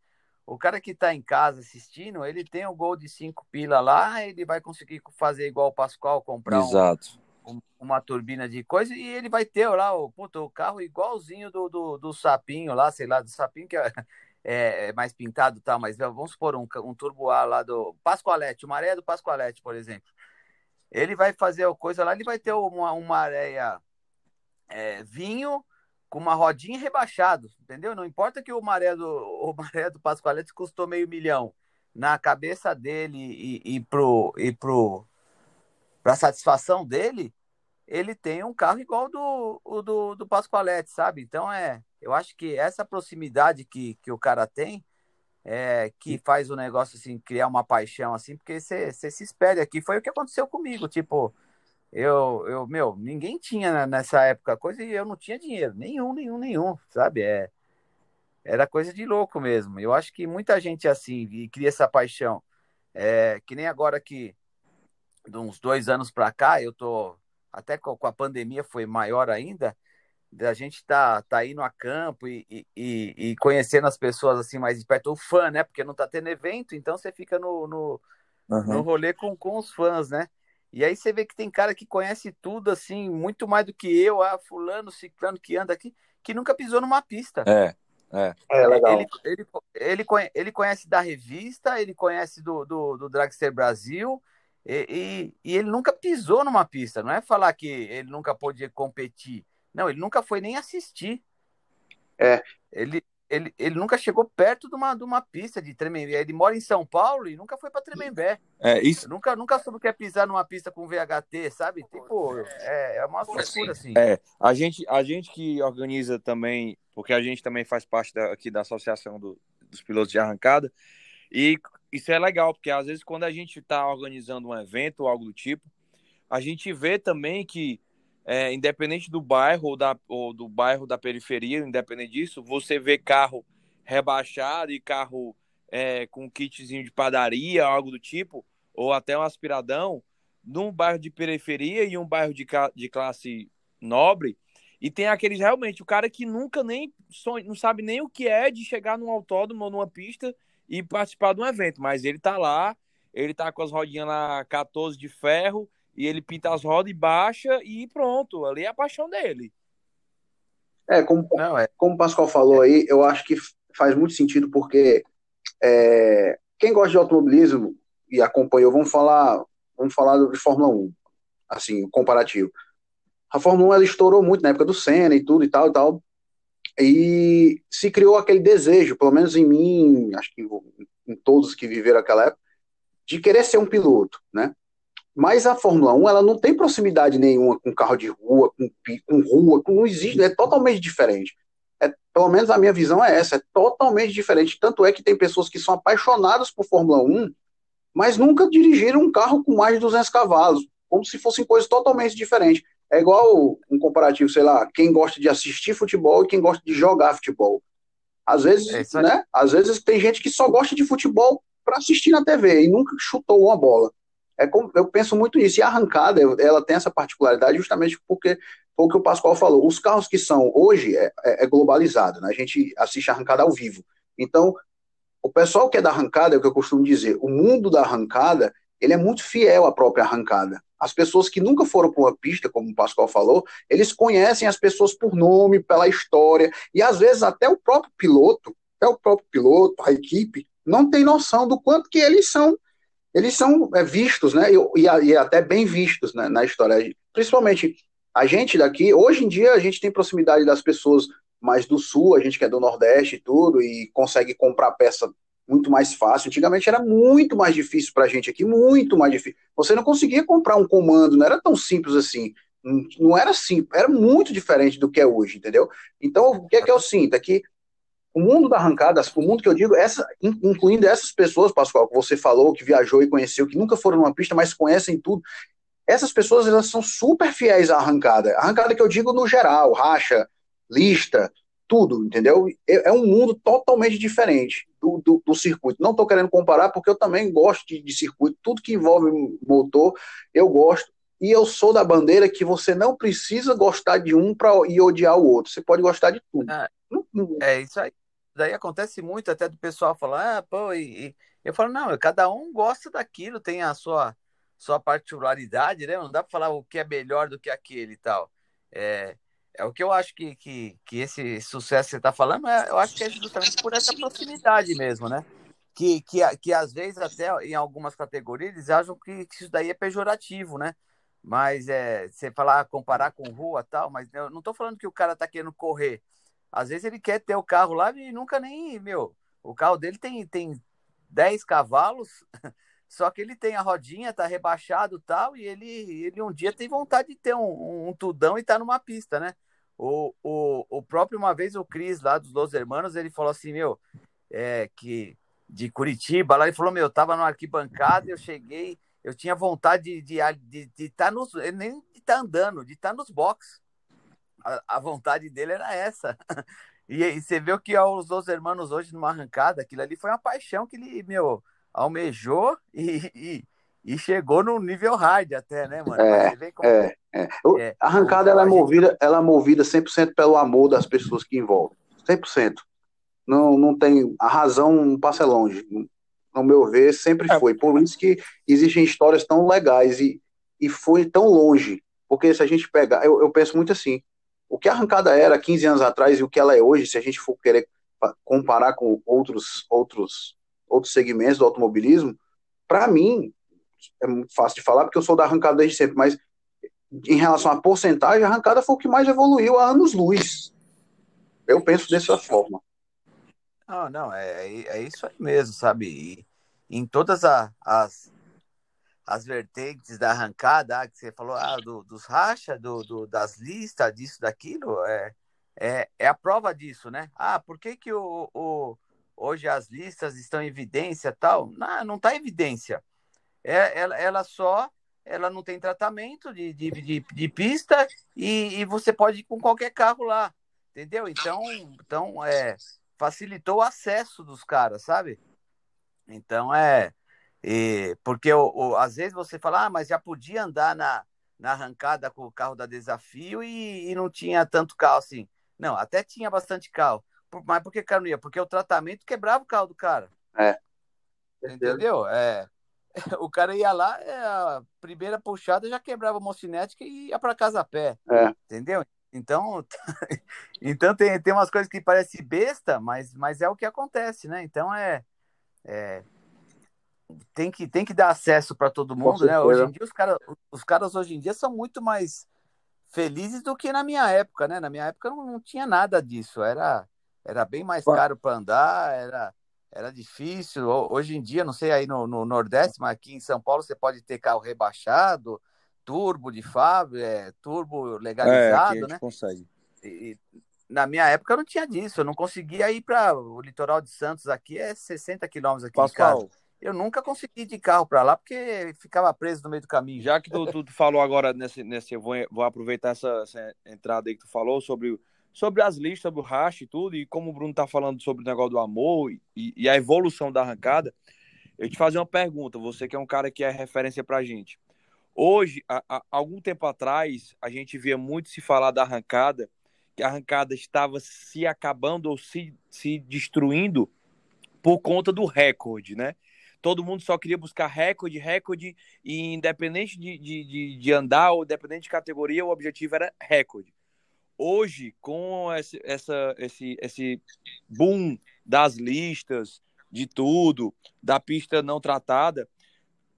o cara que está em casa assistindo, ele tem o gol de cinco pila lá, ele vai conseguir fazer igual o Pascoal, comprar um, um, uma turbina de coisa e ele vai ter lá o, puto, o carro igualzinho do, do, do sapinho lá, sei lá, do sapinho que é, é, é mais pintado tal, mas vamos supor um, um turbo A lá do Pascoalete, uma areia do Pascoalete, por exemplo. Ele vai fazer a coisa lá, ele vai ter uma, uma areia é, vinho com uma rodinha rebaixado, entendeu? Não importa que o maré do, o maré do Pascoalete custou meio milhão. Na cabeça dele e, e pro e pro para satisfação dele, ele tem um carro igual do, o do, do Pascoalete, sabe? Então é, eu acho que essa proximidade que, que o cara tem é que faz o negócio assim criar uma paixão assim, porque você se espere aqui. Foi o que aconteceu comigo, tipo, eu, eu, meu, ninguém tinha nessa época coisa e eu não tinha dinheiro, nenhum, nenhum, nenhum, sabe? É, era coisa de louco mesmo. Eu acho que muita gente é assim e cria essa paixão. É, que nem agora que, de uns dois anos para cá, eu tô, até com a pandemia foi maior ainda, a gente tá, tá indo a campo e, e, e conhecendo as pessoas assim mais de perto, o fã, né? Porque não tá tendo evento, então você fica no, no, uhum. no rolê com, com os fãs, né? E aí você vê que tem cara que conhece tudo, assim, muito mais do que eu, ah, fulano, ciclano que anda aqui, que nunca pisou numa pista. É, é. É legal. Ele, ele, ele, conhece, ele conhece da revista, ele conhece do, do, do Dragster Brasil, e, e, e, ele nunca pisou numa pista. Não é falar que ele nunca podia competir. Não, ele nunca foi nem assistir. É. Ele, ele, ele nunca chegou perto de uma, de uma pista de Tremembé. Ele mora em São Paulo e nunca foi para Tremembé. É, isso... nunca, nunca soube o que é pisar numa pista com VHT, sabe? Tipo, é, é uma loucura, assim. É, a gente, a gente que organiza também, porque a gente também faz parte da, aqui da Associação do, dos Pilotos de Arrancada, e isso é legal, porque às vezes quando a gente está organizando um evento ou algo do tipo, a gente vê também que é, independente do bairro ou, da, ou do bairro da periferia, independente disso, você vê carro rebaixado e carro é, com kitzinho de padaria, algo do tipo, ou até um aspiradão, num bairro de periferia e um bairro de, de classe nobre, e tem aqueles realmente, o cara que nunca nem não sabe nem o que é de chegar num autódromo ou numa pista e participar de um evento, mas ele tá lá, ele tá com as rodinhas lá 14 de ferro, e ele pinta as rodas e baixa e pronto, ali é a paixão dele. É, como, Não, é. como o Pascoal falou aí, eu acho que faz muito sentido porque é, quem gosta de automobilismo e acompanhou, vamos falar, vamos falar de Fórmula 1, assim, comparativo. A Fórmula 1 ela estourou muito na época do Senna e tudo e tal e tal. E se criou aquele desejo, pelo menos em mim, acho que em todos que viveram aquela época, de querer ser um piloto, né? Mas a Fórmula 1, ela não tem proximidade nenhuma com carro de rua, com, com rua, com, não existe, é totalmente diferente. É, pelo menos a minha visão é essa, é totalmente diferente. Tanto é que tem pessoas que são apaixonadas por Fórmula 1, mas nunca dirigiram um carro com mais de 200 cavalos, como se fossem coisas totalmente diferentes. É igual um comparativo, sei lá, quem gosta de assistir futebol e quem gosta de jogar futebol. Às vezes, é né? Às vezes tem gente que só gosta de futebol para assistir na TV e nunca chutou uma bola. É como, eu penso muito nisso. E a arrancada, ela tem essa particularidade justamente porque foi o que o Pascoal falou. Os carros que são hoje é, é, é globalizado, né? A gente assiste a arrancada ao vivo. Então, o pessoal que é da arrancada, é o que eu costumo dizer, o mundo da arrancada, ele é muito fiel à própria arrancada. As pessoas que nunca foram para uma pista, como o Pascoal falou, eles conhecem as pessoas por nome, pela história, e às vezes até o próprio piloto, até o próprio piloto, a equipe, não tem noção do quanto que eles são eles são é, vistos, né, e, e, até bem vistos né, na história. Principalmente a gente daqui, hoje em dia a gente tem proximidade das pessoas mais do sul, a gente que é do Nordeste e tudo, e consegue comprar peça muito mais fácil. Antigamente era muito mais difícil para a gente aqui, muito mais difícil. Você não conseguia comprar um comando, não era tão simples assim. Não era simples, era muito diferente do que é hoje, entendeu? Então, o que é que eu sinto? É que o mundo da arrancada, o mundo que eu digo, essa, incluindo essas pessoas, Pascoal, que você falou, que viajou e conheceu, que nunca foram numa pista, mas conhecem tudo, essas pessoas elas são super fiéis à arrancada. Arrancada que eu digo no geral, racha, lista, tudo, entendeu? É, é um mundo totalmente diferente do, do, do circuito. Não estou querendo comparar, porque eu também gosto de, de circuito, tudo que envolve motor, eu gosto. E eu sou da bandeira que você não precisa gostar de um para e odiar o outro. Você pode gostar de tudo. É, é isso aí. Daí acontece muito até do pessoal falar, ah, pô, e, e, eu falo, não, cada um gosta daquilo, tem a sua, sua particularidade, né? Não dá para falar o que é melhor do que aquele e tal. É, é o que eu acho que, que, que esse sucesso que você está falando, é, eu acho que é justamente por essa proximidade mesmo, né? Que, que, que às vezes até em algumas categorias eles acham que, que isso daí é pejorativo, né? Mas é, você falar, comparar com rua tal, mas eu não estou falando que o cara está querendo correr. Às vezes ele quer ter o carro lá e nunca nem, meu, o carro dele tem, tem 10 cavalos, só que ele tem a rodinha, tá rebaixado tal, e ele, ele um dia tem vontade de ter um, um, tudão e tá numa pista, né? O, o, o próprio, uma vez, o Cris lá dos Dois Hermanos, ele falou assim, meu, é, que de Curitiba, lá ele falou, meu, eu tava numa arquibancada, eu cheguei, eu tinha vontade de estar de, de, de tá nos, nem de estar tá andando, de estar tá nos boxes a, a vontade dele era essa. E, e, você vê o que os dois irmãos hoje numa arrancada, aquilo ali foi uma paixão que ele, meu, almejou e, e, e chegou no nível hard até, né, mano? É, é, é. é. A arrancada ela é movida, ela é movida 100% pelo amor das pessoas que envolvem. 100%. Não, não tem a razão não passa longe. No meu ver, sempre é. foi. Por isso que existem histórias tão legais e, e foi tão longe. Porque se a gente pegar, eu, eu penso muito assim, o que a arrancada era 15 anos atrás e o que ela é hoje, se a gente for querer comparar com outros, outros, outros segmentos do automobilismo, para mim, é muito fácil de falar porque eu sou da arrancada desde sempre, mas em relação à porcentagem, a arrancada foi o que mais evoluiu há anos-luz. Eu penso dessa forma. Não, não, é, é isso aí mesmo, sabe? E em todas a, as, as vertentes da arrancada, ah, que você falou, ah, do, dos racha, do, do, das listas, disso, daquilo, é, é, é, a prova disso, né? Ah, por que, que o, o, hoje as listas estão em evidência tal? Não, não está em evidência. É, ela, ela só ela não tem tratamento de, de, de, de pista e, e, você pode ir com qualquer carro lá, entendeu? Então, então é, facilitou o acesso dos caras, sabe? Então é e, porque o, o, às vezes você fala, ah, mas já podia andar na, na arrancada com o carro da desafio e, e não tinha tanto carro assim. Não, até tinha bastante carro. Mas por que cara não ia? Porque o tratamento quebrava o carro do cara. É. Entendeu? É. O cara ia lá, é, a primeira puxada já quebrava a mocinética e ia para casa a pé. É. Entendeu? Então, então tem, tem umas coisas que parecem besta, mas, mas é o que acontece, né? Então é, é tem que tem que dar acesso para todo mundo, né? Hoje em dia os caras os caras hoje em dia são muito mais felizes do que na minha época, né? Na minha época não, não tinha nada disso, era era bem mais caro para andar, era era difícil. Hoje em dia, não sei aí no, no, Nordeste, mas aqui em São Paulo você pode ter carro rebaixado, turbo de fábrica, é, turbo legalizado, é, né? Consegue. E, na minha época não tinha disso, eu não conseguia ir para o litoral de Santos aqui, é 60 quilômetros aqui Pascal, de casa. Eu nunca consegui ir de carro para lá porque ficava preso no meio do caminho. Já que tu, tu, falou agora nesse, nesse eu vou, vou aproveitar essa, essa, entrada aí que tu falou sobre, sobre as listas, sobre o racha e tudo, e como o Bruno tá falando sobre o negócio do amor e, e a evolução da arrancada, eu te fazer uma pergunta, você que é um cara que é referência pra gente. Hoje, há, algum tempo atrás, a gente via muito se falar da arrancada, que a arrancada estava se acabando ou se, se destruindo por conta do recorde, né? Todo mundo só queria buscar recorde, recorde, e independente de, de, de, de andar ou independente de categoria, o objetivo era recorde. Hoje, com esse, essa, esse, esse boom das listas, de tudo, da pista não tratada,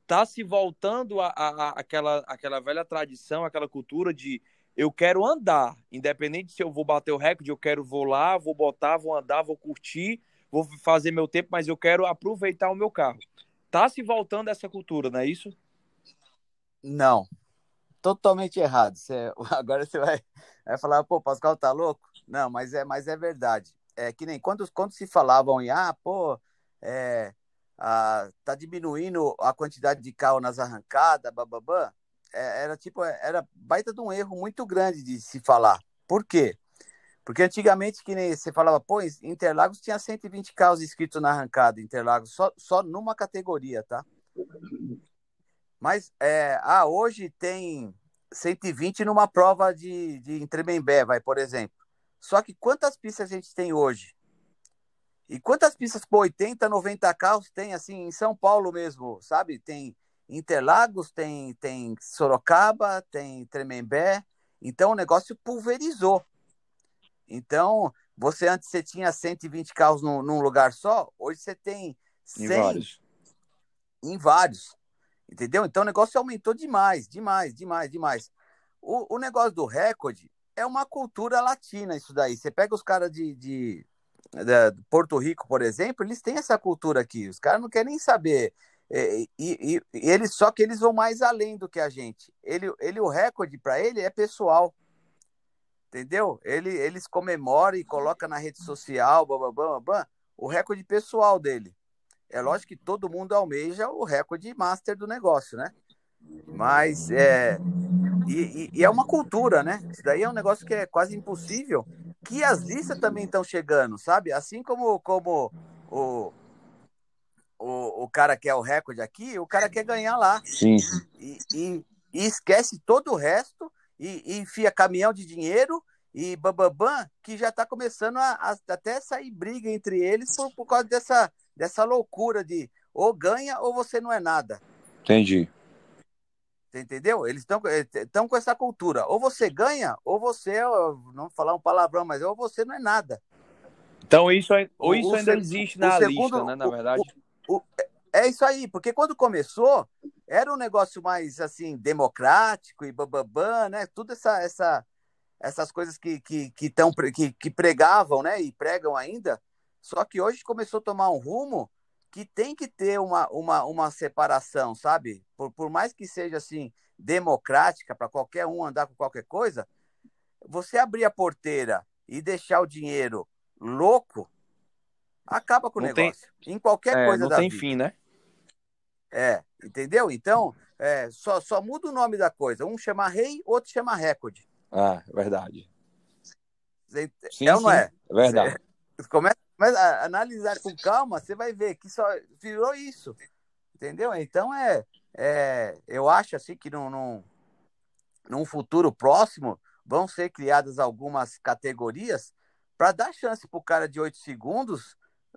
está se voltando a, a, a, aquela, aquela velha tradição, aquela cultura de eu quero andar, independente se eu vou bater o recorde, eu quero vou lá, vou botar, vou andar, vou curtir, vou fazer meu tempo, mas eu quero aproveitar o meu carro. Tá se voltando essa cultura, não é isso? Não. Totalmente errado. Você, agora você vai, vai falar, pô, Pascal tá louco? Não, mas é, mas é verdade. É que nem quando, quando se falavam em, ah, pô, é, ah, tá diminuindo a quantidade de carro nas arrancadas, bababã, é, era tipo, era baita de um erro muito grande de se falar. Por quê? Porque antigamente, que nem você falava, pô, Interlagos tinha 120 carros inscritos na arrancada, Interlagos, só, só numa categoria, tá? Mas é, ah, hoje tem 120 numa prova de, de Tremembé, vai, por exemplo. Só que quantas pistas a gente tem hoje? E quantas pistas com 80, 90 carros tem, assim, em São Paulo mesmo, sabe? Tem Interlagos, tem, tem Sorocaba, tem Tremembé. Então o negócio pulverizou. Então, você antes você tinha 120 carros num, num lugar só, hoje você tem 100 em vários. em vários. Entendeu? Então o negócio aumentou demais, demais, demais, demais. O, o negócio do recorde é uma cultura latina, isso daí. Você pega os caras de, de, de, Porto Rico, por exemplo, eles têm essa cultura aqui. Os caras não querem nem saber. E, e, e, eles só que eles vão mais além do que a gente. Ele, ele o recorde para ele é pessoal. Entendeu? Ele, eles comemoram e coloca na rede social, bababam, babam, o recorde pessoal dele. É lógico que todo mundo almeja o recorde master do negócio, né? Mas é. E, e, e, é uma cultura, né? Isso daí é um negócio que é quase impossível. Que as listas também estão chegando, sabe? Assim como, como o, o, o cara quer o recorde aqui, o cara quer ganhar lá. Sim. E, e, e esquece todo o resto e, e enfia caminhão de dinheiro e bababam, que já está começando a, a, até sair briga entre eles por, por causa dessa, dessa loucura de ou ganha ou você não é nada. Entendi. Você entendeu? Eles estão estão com essa cultura. Ou você ganha, ou você, não vou falar um palavrão, mas ou você não é nada. Então isso, ou isso o, ainda o, existe na segundo, lista, né? Na verdade. O, é isso aí, porque quando começou, era um negócio mais assim, democrático e bababã, né? Tudo essa, essa, essas coisas que, que, que, tão, que, que pregavam, né? E pregam ainda. Só que hoje começou a tomar um rumo que tem que ter uma, uma, uma separação, sabe? Por, por mais que seja assim, democrática, para qualquer um andar com qualquer coisa, você abrir a porteira e deixar o dinheiro louco, acaba com o negócio. Tem... Em qualquer é, coisa não da tem vida. fim, né? É, entendeu? Então, é, só, só muda o nome da coisa. Um chama rei, outro chama recorde. Ah, verdade. Sim, é ou não é? É verdade. Você começa, a analisar com calma, você vai ver que só virou isso. Entendeu? Então, é, é eu acho assim que num, num, num futuro próximo vão ser criadas algumas categorias para dar chance para o cara de 8 segundos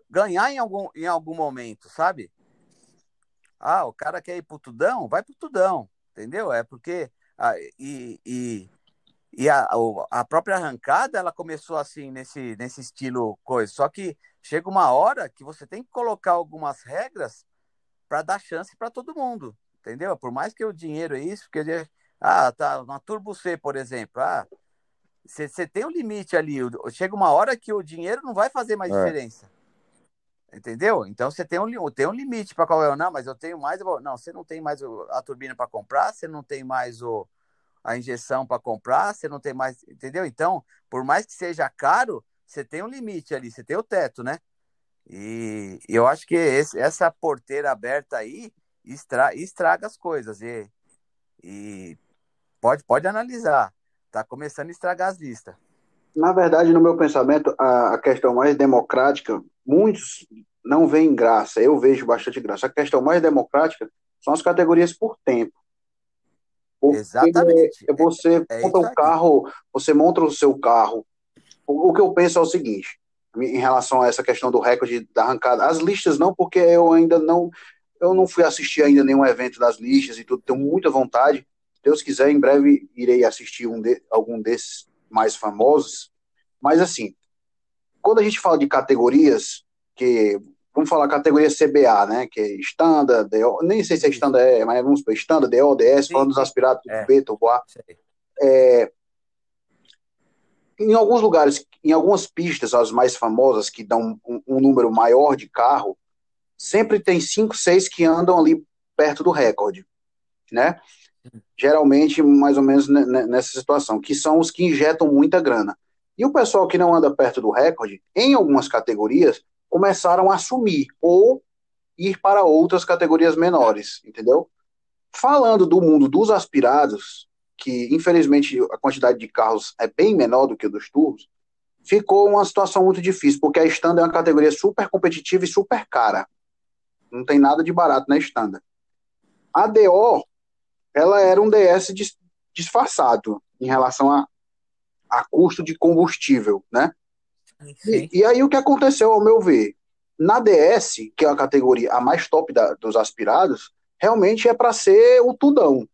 ganhar em algum, em algum momento, sabe? Ah, o cara quer ir pro Tudão? Vai pro Tudão, entendeu? É porque. Ah, e, e, E a, a própria arrancada, ela começou assim, nesse, nesse estilo coisa. Só que chega uma hora que você tem que colocar algumas regras para dar chance para todo mundo, entendeu? Por mais que o dinheiro é isso, porque ah, tá, uma Turbo C, por exemplo, ah, você tem um limite ali, chega uma hora que o dinheiro não vai fazer mais é. diferença. Entendeu? Então você tem um, tem um limite para qual é. Não, mas eu tenho mais. Não, você não tem mais a turbina para comprar, você não tem mais o, a injeção para comprar, você não tem mais. Entendeu? Então, por mais que seja caro, você tem um limite ali, você tem o teto, né? E, e eu acho que esse, essa porteira aberta aí estra, estraga as coisas. E, e pode, pode analisar. Tá começando a estragar as listas. Na verdade, no meu pensamento, a, questão mais democrática, muitos não veem graça. Eu vejo bastante graça. A questão mais democrática são as categorias por tempo. Porque Exatamente. Você é, é monta o carro, você monta o seu carro. O, o que eu penso é o seguinte, em relação a essa questão do recorde da arrancada. As listas não, porque eu ainda não eu não fui assistir ainda nenhum evento das listas e tudo, tenho muita vontade. Deus quiser, em breve irei assistir um de, algum desses mais famosos. Mas assim, quando a gente fala de categorias, que vamos falar categoria CBA, né? Que é Standard, DO, nem sei se é Standard, é, mas vamos supor, Standard, DO, DS, falando dos aspirados é. B, Turbo A. É, em alguns lugares, em algumas pistas, as mais famosas, que dão um, um número maior de carro, sempre tem cinco, seis que andam ali perto do recorde, né? Geralmente mais ou menos nessa situação, que são os que injetam muita grana. E o pessoal que não anda perto do recorde, em algumas categorias, começaram a sumir ou ir para outras categorias menores, entendeu? Falando do mundo dos aspirados, que infelizmente a quantidade de carros é bem menor do que dos turbos, ficou uma situação muito difícil, porque a Standard é uma categoria super competitiva e super cara. Não tem nada de barato na Standard. A DO ela era um DS disfarçado em relação a, a custo de combustível, né? E, e, aí o que aconteceu, ao meu ver? Na DS, que é a categoria a mais top da, dos aspirados, realmente é para ser o tudão.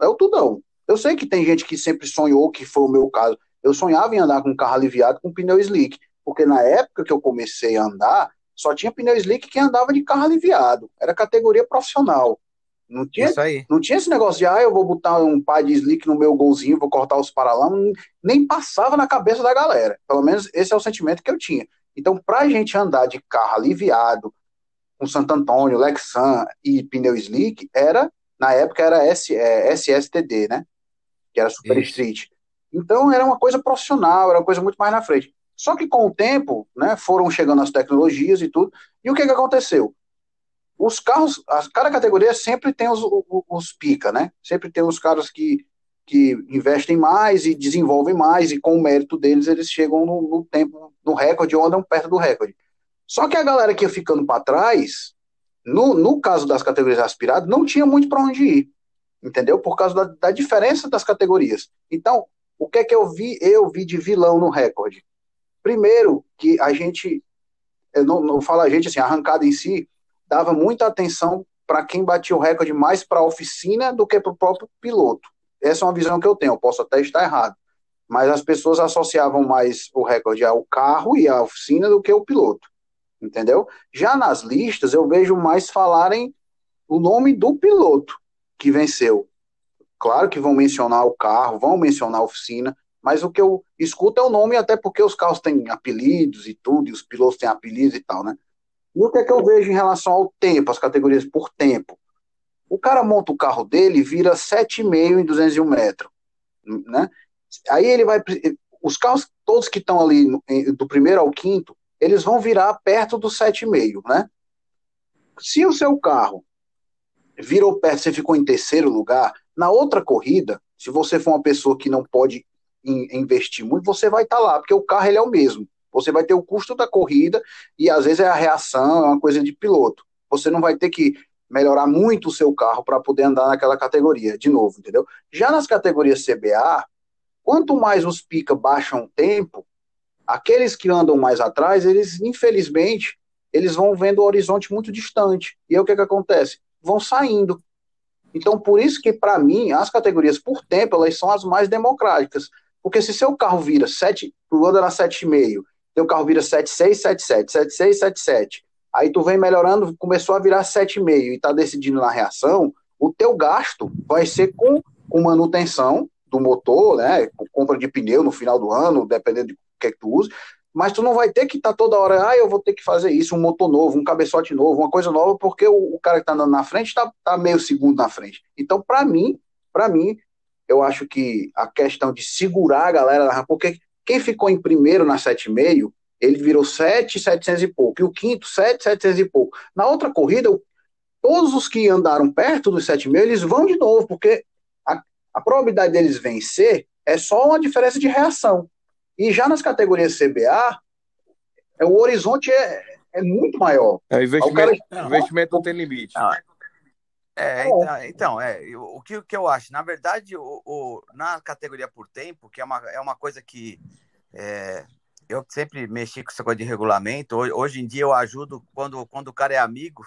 É o tudão. Eu sei que tem gente que sempre sonhou, que foi o meu caso. Eu sonhava em andar com um carro aliviado com pneu slick, porque na época que eu comecei a andar, só tinha pneu slick que andava de carro aliviado. Era categoria profissional. Não tinha, Isso aí. não tinha esse negócio de, ah, eu vou botar um par de slick no meu golzinho, vou cortar os paralamas, nem passava na cabeça da galera. Pelo menos esse é o sentimento que eu tinha. Então, pra gente andar de carro aliviado, com Santo Antônio, Lexan e pneu slick, era, na época era S, é, SSTD, né? Que era Super Isso. Street. Então, era uma coisa profissional, era uma coisa muito mais na frente. Só que com o tempo, né, foram chegando as tecnologias e tudo, e o que, que aconteceu? Os carros, cada categoria sempre tem os, os, os, pica, né? Sempre tem os caras que, que investem mais e desenvolvem mais, e com o mérito deles eles chegam no, no tempo, no recorde, ou andam perto do recorde. Só que a galera que ia ficando para trás, no, no caso das categorias aspiradas, não tinha muito para onde ir, entendeu? Por causa da, da diferença das categorias. Então, o que é que eu vi? Eu vi de vilão no recorde. Primeiro, que a gente, eu não, não falo a gente assim, a arrancada em si, dava muita atenção para quem batia o recorde mais para a oficina do que para o próprio piloto. Essa é uma visão que eu tenho, eu posso até estar errado. Mas as pessoas associavam mais o recorde ao carro e à oficina do que o piloto. Entendeu? Já nas listas, eu vejo mais falarem o nome do piloto que venceu. Claro que vão mencionar o carro, vão mencionar a oficina, mas o que eu escuto é o nome, até porque os carros têm apelidos e tudo, e os pilotos têm apelidos e tal, né? E o que é que eu vejo em relação ao tempo, as categorias por tempo? O cara monta o carro dele, vira 7,5 em 201 metros, né? Aí ele vai, os carros todos que estão ali do primeiro ao quinto, eles vão virar perto do 7,5, né? Se o seu carro virou perto, você ficou em terceiro lugar, na outra corrida, se você for uma pessoa que não pode investir muito, você vai estar tá lá, porque o carro ele é o mesmo. Você vai ter o custo da corrida e às vezes é a reação, é uma coisa de piloto. Você não vai ter que melhorar muito o seu carro para poder andar naquela categoria, de novo, entendeu? Já nas categorias CBA, quanto mais os pica baixam o tempo, aqueles que andam mais atrás, eles, infelizmente, eles vão vendo o horizonte muito distante. E aí o que, que acontece? Vão saindo. Então, por isso que, para mim, as categorias por tempo, elas são as mais democráticas. Porque se seu carro vira 7, tu anda na 7,5, teu carro vira 7,6, 7,7, 7,6, 7,7, aí tu vem melhorando, começou a virar 7,5 e tá decidindo na reação, o teu gasto vai ser com, com manutenção do motor, né, com compra de pneu no final do ano, dependendo de que, é que tu usa, mas tu não vai ter que estar tá toda hora, ah, eu vou ter que fazer isso, um motor novo, um cabeçote novo, uma coisa nova, porque o, o cara que está andando na frente está tá meio segundo na frente. Então, para mim, para mim, eu acho que a questão de segurar a galera, porque quem ficou em primeiro na 7,5, ele virou 7, 700 e pouco, e o quinto, 7, 700 e pouco. Na outra corrida, todos os que andaram perto dos 7,5, eles vão de novo, porque a, a probabilidade deles vencer é só uma diferença de reação. E já nas categorias CBA, é, o horizonte é, é muito maior. É, investimento, cara... investimento não tem limite. Não, é, então, então, é, o que, o que eu acho, na verdade, o, o, na categoria por tempo, que é uma, é uma coisa que é, eu sempre mexi com essa coisa de regulamento, hoje, hoje em dia eu ajudo quando, quando o cara é amigo,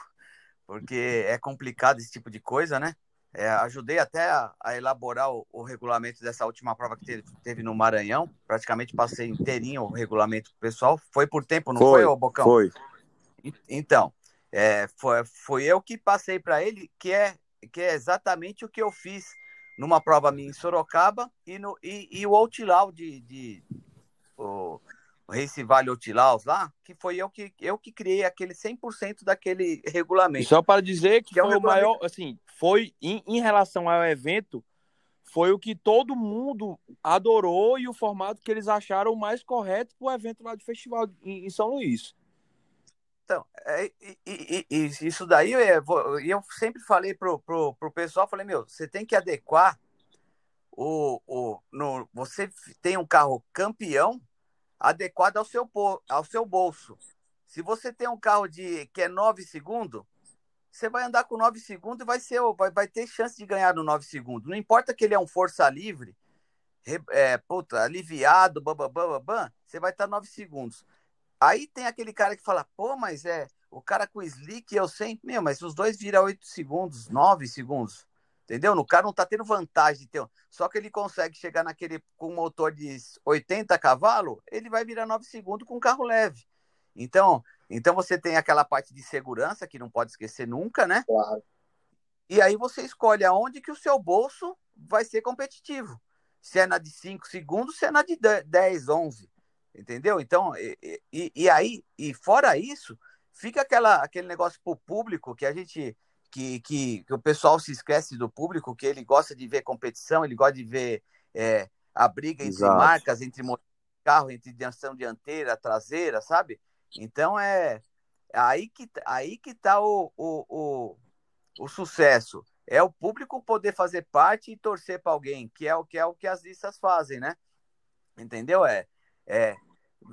porque é complicado esse tipo de coisa, né? É, ajudei até a, a elaborar o, o, regulamento dessa última prova que teve, teve, no Maranhão. Praticamente passei inteirinho o regulamento pessoal. Foi por tempo, não foi, foi Bocão? Foi. Então, é, foi, foi eu que passei para ele, que é, que é exatamente o que eu fiz numa prova minha em Sorocaba e, no, e, e o Outlaw de, de o, Race Vale Otilaus lá, que foi eu que, eu que criei aquele 100% daquele regulamento. só para dizer que, que foi é o maior, assim, foi em, em, relação ao evento, foi o que todo mundo adorou e o formato que eles acharam mais correto para o evento lá de festival em, em São Luís. Então, é, e, e, e, isso daí eu, eu sempre falei pro, pro, pro pessoal, falei, meu, você tem que adequar o, o no, você tem um carro campeão, adequado ao seu, ao seu bolso. Se você tem um carro de que é 9 segundos, você vai andar com 9 segundos e vai, ser, vai, vai ter chance de ganhar no 9 segundos. Não importa que ele é um força livre, é, puta, aliviado, bababam, você vai estar 9 segundos. Aí tem aquele cara que fala, pô, mas é o cara com slick eu sei, meu, mas os dois viram 8 segundos, 9 segundos. Entendeu? O cara não tá tendo vantagem de ter. Só que ele consegue chegar naquele com um motor de 80 cavalos, ele vai virar 9 segundos com um carro leve. Então, então você tem aquela parte de segurança que não pode esquecer nunca, né? Claro. E aí você escolhe aonde que o seu bolso vai ser competitivo. Se é na de 5 segundos, se é na de 10, 11. Entendeu? Então, e, e, e aí, e fora isso, fica aquela, aquele negócio pro público que a gente que, que, que, o pessoal se esquece do público, que ele gosta de ver competição, ele gosta de ver é, a briga entre Exato. marcas, entre carro, entre direção dianteira, traseira, sabe? Então é aí que aí que tá o, o, o, o sucesso. É o público poder fazer parte e torcer para alguém, que é o que é o que as listas fazem, né? Entendeu? É, é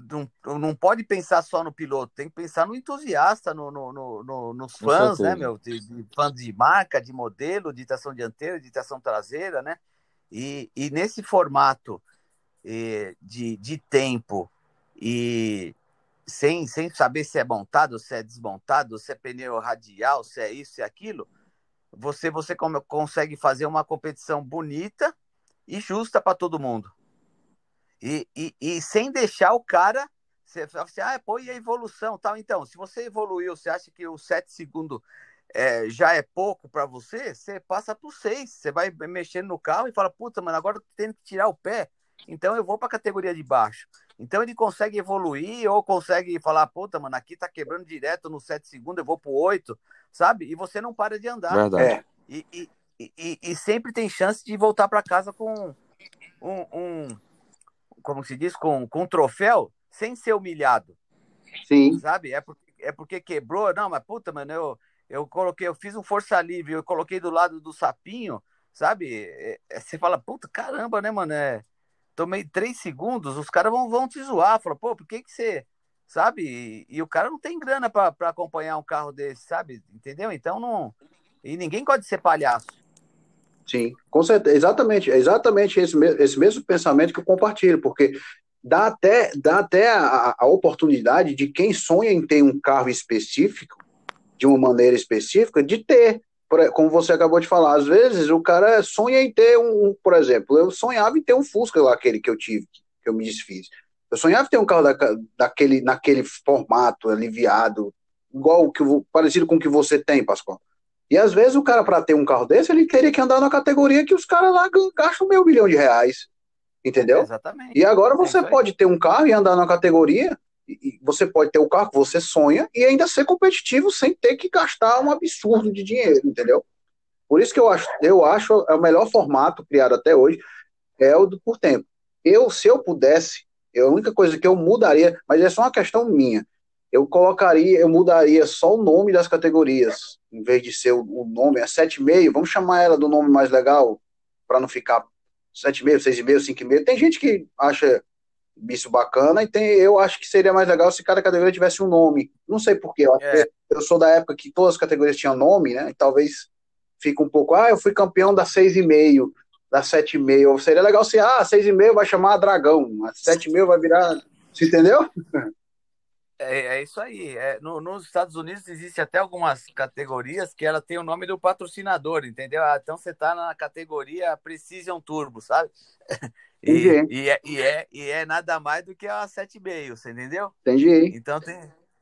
não, não pode pensar só no piloto, tem que pensar no entusiasta, no, no, no nos fãs, né, meu? De, de, fãs de marca, de modelo, de tração dianteira, de tração traseira, né? E, e nesse formato eh, de, de tempo e sem, sem saber se é montado, se é desmontado, se é pneu radial, se é isso, se é aquilo, você, você consegue fazer uma competição bonita e justa para todo mundo. E, e, e sem deixar o cara. Você fala assim, ah, pô, e a evolução tal. Então, se você evoluiu, você acha que o 7 segundos é, já é pouco para você, você passa para o 6. Você vai mexendo no carro e fala, puta, mano, agora eu tenho que tirar o pé. Então eu vou para a categoria de baixo. Então ele consegue evoluir ou consegue falar, puta, mano, aqui tá quebrando direto no 7 segundos, eu vou pro 8, sabe? E você não para de andar. Verdade. É. E, e, e, e, sempre tem chance de voltar para casa com um, um, como se diz, com, com um troféu sem ser humilhado. Sim. Sabe? É porque, é porque quebrou. Não, mas puta, mano, eu, eu coloquei, eu fiz um força livre, eu coloquei do lado do sapinho, sabe? É, é, você fala, puta, caramba, né, mano? É, tomei três segundos, os caras vão, vão te zoar. Fala, pô, por que que você. Sabe? E, e o cara não tem grana para acompanhar um carro desse, sabe? Entendeu? Então não. E ninguém pode ser palhaço. Sim, com certeza, exatamente, é exatamente esse, esse mesmo pensamento que eu compartilho, porque dá até, dá até a, a, oportunidade de quem sonha em ter um carro específico, de uma maneira específica, de ter. como você acabou de falar, às vezes o cara sonha em ter um, por exemplo, eu sonhava em ter um Fusca lá, aquele que eu tive, que eu me desfiz. Eu sonhava em ter um carro da, daquele, naquele formato aliviado, igual que parecido com o que você tem, Pascoal. E às vezes o cara, para ter um carro desse, ele teria que andar na categoria que os caras lá gastam meio milhão de reais. Entendeu? Exatamente. E agora você é pode ter um carro e andar na categoria, e você pode ter o carro que você sonha e ainda ser competitivo sem ter que gastar um absurdo de dinheiro, entendeu? Por isso que eu acho, eu acho é o melhor formato criado até hoje é o do por tempo. Eu, se eu pudesse, a única coisa que eu mudaria, mas é só uma questão minha, eu colocaria, eu mudaria só o nome das categorias, em vez de ser o, o nome, é 7,5, vamos chamar ela do nome mais legal, para não ficar 7,5, 6,5, 5,5. Tem gente que acha isso bacana, e tem, eu acho que seria mais legal se cada categoria tivesse um nome. Não sei porquê, eu, é. eu sou da época que todas as categorias tinham nome, né? E talvez fique um pouco, ah, eu fui campeão da 6,5, da 7,5. Seria legal se, ah, 6,5 vai chamar Dragão, a 7,5 vai virar. Você entendeu? É, é isso aí. É, no, nos Estados Unidos existe até algumas categorias que ela tem o nome do patrocinador, entendeu? Ah, então você está na categoria Precision Turbo, sabe? E, e, é, e, é, e é nada mais do que a 7,5, você entendeu? Entendi. Então tem.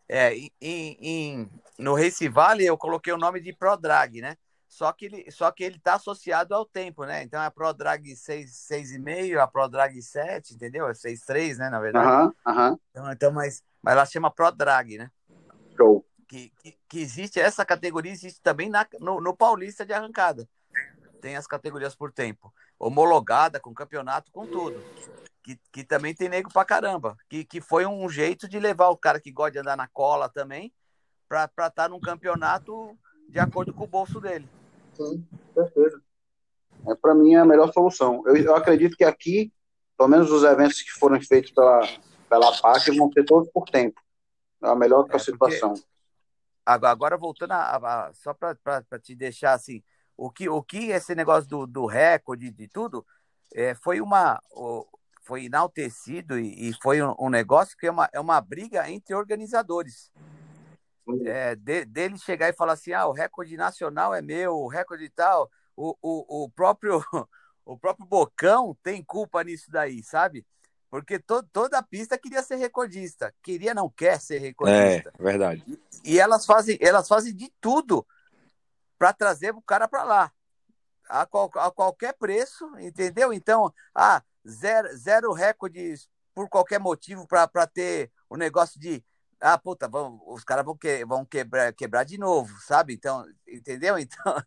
É, em, em, no Race Valley eu coloquei o nome de ProDrag, né? Só que ele, só que ele tá associado ao tempo, né? Então a ProDrag 6,5, a ProDrag 7, entendeu? É 6,3, né? Na verdade. Aham, uh aham. -huh, Então, então, mas mas ela chama ProDrag, né? Show. Que, que, que, existe, essa categoria existe também na, no, no Paulista de arrancada. Tem as categorias por tempo. Homologada, com campeonato, com tudo. Que, que também tem nego pra caramba. Que, que foi um jeito de levar o cara que gosta de andar na cola também pra estar tá num campeonato de acordo com o bolso dele. Sim, certeza. É, para mim é a melhor solução. Eu, eu acredito que aqui, pelo menos os eventos que foram feitos pela, pela PAC vão ser todos por tempo. É a melhor é, situação. Agora, agora, voltando a, a só para te deixar assim, o que, o que esse negócio do, do recorde de tudo é, foi uma foi enaltecido e, e foi um, um, negócio que é uma, é uma briga entre organizadores. É, de, dele chegar e falar assim, ah, o recorde nacional é meu, o recorde tal, o, o, o próprio o próprio Bocão tem culpa nisso daí, sabe? Porque to, toda a pista queria ser recordista. Queria, não quer ser recordista. É, verdade. E, e elas, fazem, elas fazem de tudo para trazer o cara para lá. A, qual, a, qualquer preço, entendeu? Então, ah, zero, zero recordes por qualquer motivo para ter o um negócio de. Ah, puta, vão, os caras vão, que, vão quebrar, quebrar de novo, sabe? Então, entendeu? Então,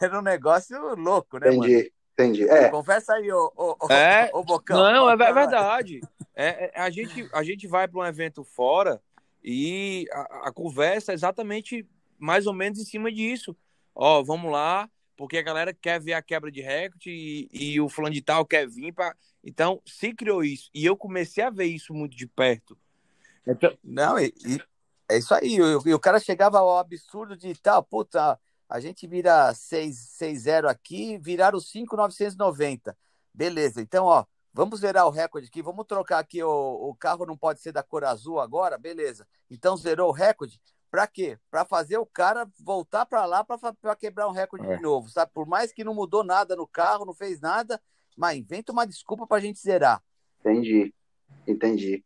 era um negócio louco, né, Entendi. Mano? Entendi. É. Conversa aí, ô, ô, é, ô, Bocão. Não, é, é verdade. É, é, a, gente, a gente vai para um evento fora e a, a, conversa é exatamente mais ou menos em cima disso. Ó, vamos lá, porque a galera quer ver a quebra de recorde e, e o fulano de tal quer vir para. Então, se criou isso. E eu comecei a ver isso muito de perto. Então... Não, e, e é isso aí. E o cara chegava ao absurdo de tal, puta a gente vira 6,0 aqui, viraram 5,990. Beleza, então, ó, vamos zerar o recorde aqui, vamos trocar aqui, o, o carro não pode ser da cor azul agora, beleza. Então, zerou o recorde, para quê? Para fazer o cara voltar para lá para quebrar um recorde é. de novo, sabe? Por mais que não mudou nada no carro, não fez nada, mas inventa uma desculpa para a gente zerar. Entendi, entendi.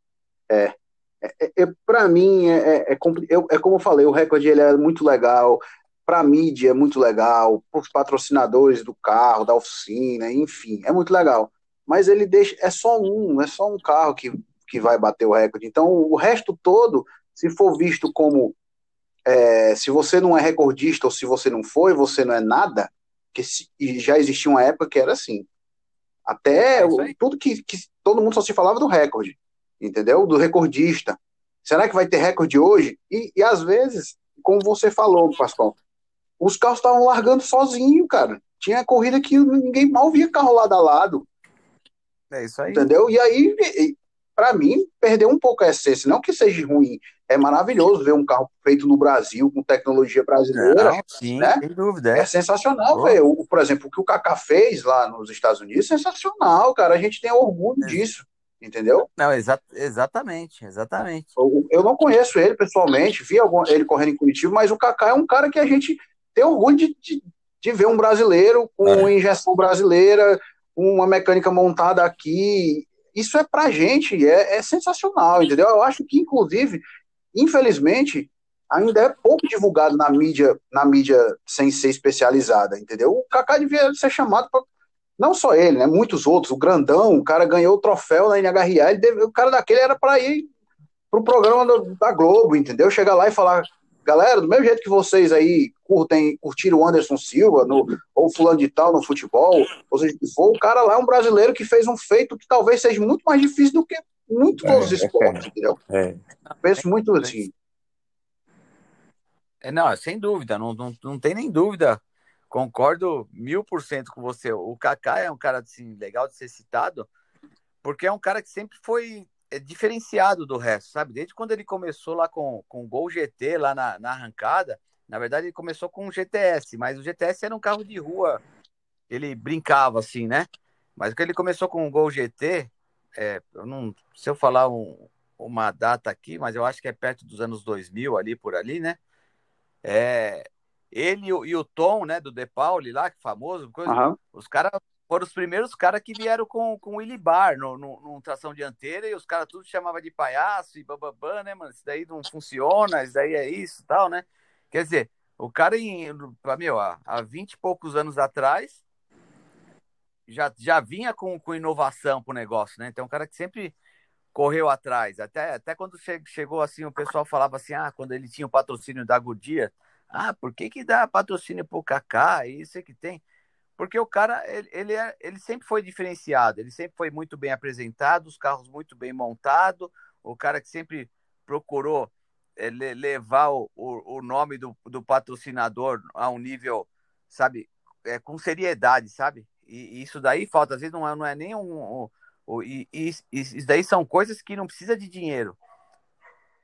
É, é, é, é para mim, é, é, é, é, como eu falei, o recorde ele é muito legal, para a mídia é muito legal, para os patrocinadores do carro, da oficina, enfim, é muito legal. Mas ele deixa, é só um, é só um carro que, que vai bater o recorde. Então, o resto todo, se for visto como é, se você não é recordista ou se você não foi, você não é nada, que se, já existia uma época que era assim. Até é tudo que, que todo mundo só se falava do recorde, entendeu? Do recordista. Será que vai ter recorde hoje? E, e às vezes, como você falou, Pascoal, os carros estavam largando sozinho, cara. Tinha corrida que ninguém mal via carro lado a lado. É isso aí. Entendeu? E aí, para mim, perdeu um pouco a essência. Não que seja ruim. É maravilhoso ver um carro feito no Brasil, com tecnologia brasileira. Não, sim, né? sem dúvida. É, é sensacional, velho. Por exemplo, o que o Kaká fez lá nos Estados Unidos sensacional, cara. A gente tem orgulho é. disso. Entendeu? Não, exa exatamente, exatamente. Eu, eu, não conheço ele pessoalmente, vi algum, ele correndo em Curitiba, mas o Kaká é um cara que a gente ter orgulho de, de, de ver um brasileiro com é. injeção brasileira, uma mecânica montada aqui. Isso é pra gente, é, é sensacional, entendeu? Eu acho que, inclusive, infelizmente, ainda é pouco divulgado na mídia, na mídia sem ser especializada, entendeu? O Kaká devia ser chamado para não só ele, né? Muitos outros, o grandão, o cara ganhou o troféu na NHRA, deve, o cara daquele era para ir pro programa do, da Globo, entendeu? Chegar lá e falar, galera, do mesmo jeito que vocês aí curtem, curtiram o Anderson Silva, no, ou fulano de tal no futebol, ou seja, for, o cara lá é um brasileiro que fez um feito que talvez seja muito mais difícil do que muitos é, outros esportes, é, entendeu? É. Penso muito assim. É, não, sem dúvida, não, não, não tem nem dúvida. Concordo mil por cento com você. O Kaká é um cara assim, legal de ser citado, porque é um cara que sempre foi é, diferenciado do resto, sabe? Desde quando ele começou lá com, com o Gol GT, lá na, na arrancada, na verdade ele começou com o GTS, mas o GTS era um carro de rua, ele brincava assim, né? Mas quando ele começou com o Gol GT, é, eu não, se eu falar um, uma data aqui, mas eu acho que é perto dos anos 2000 ali, por ali, né? É, ele e o Tom, né, do De Pauli lá, que é famoso, coisa, uhum. os caras foram os primeiros caras que vieram com, com o Willy Bar no, no, no tração dianteira e os caras tudo chamavam de palhaço e bababã, né, mano? Isso daí não funciona, isso daí é isso tal, né? Quer dizer, o cara, em, meu, há, há 20 e poucos anos atrás, já, já vinha com, com inovação pro negócio, né? Então, um cara que sempre correu atrás. Até, até quando chegou assim, o pessoal falava assim: ah, quando ele tinha o patrocínio da Goodyear, ah, por que, que dá patrocínio pro Kaká? Isso é que tem. Porque o cara, ele, ele, é, ele sempre foi diferenciado, ele sempre foi muito bem apresentado, os carros muito bem montados, o cara que sempre procurou é, levar o, o, o nome do, do patrocinador a um nível, sabe, é, com seriedade, sabe? E, e, isso daí falta, às vezes não é, não é nem um, um e, e, isso daí são coisas que não precisa de dinheiro.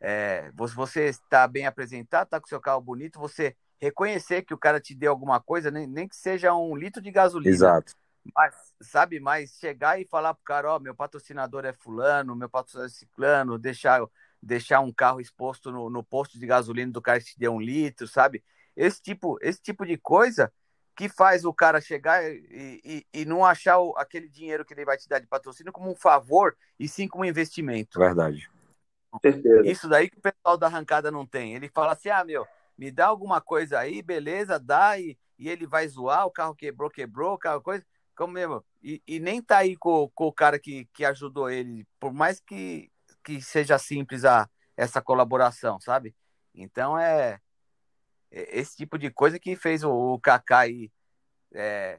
É, você está bem apresentado, está com seu carro bonito, você reconhecer que o cara te deu alguma coisa, nem, nem que seja um litro de gasolina. Exato. Mas, sabe, mas chegar e falar pro cara, ó, meu patrocinador é fulano, meu patrocinador é ciclano, deixar, deixar um carro exposto no, no posto de gasolina do cara que te deu um litro, sabe? Esse tipo, esse tipo de coisa que faz o cara chegar e, e, e não achar o, aquele dinheiro que ele vai te dar de patrocínio como um favor e sim como um investimento. Verdade. Isso daí que o pessoal da arrancada não tem. Ele fala assim: ah, meu, me dá alguma coisa aí, beleza, dá, e, e ele vai zoar, o carro quebrou, quebrou, aquela coisa. Como mesmo, e, e nem tá aí com, com o cara que, que ajudou ele, por mais que, que seja simples a, essa colaboração, sabe? Então é, esse tipo de coisa que fez o, o Kaká aí, é,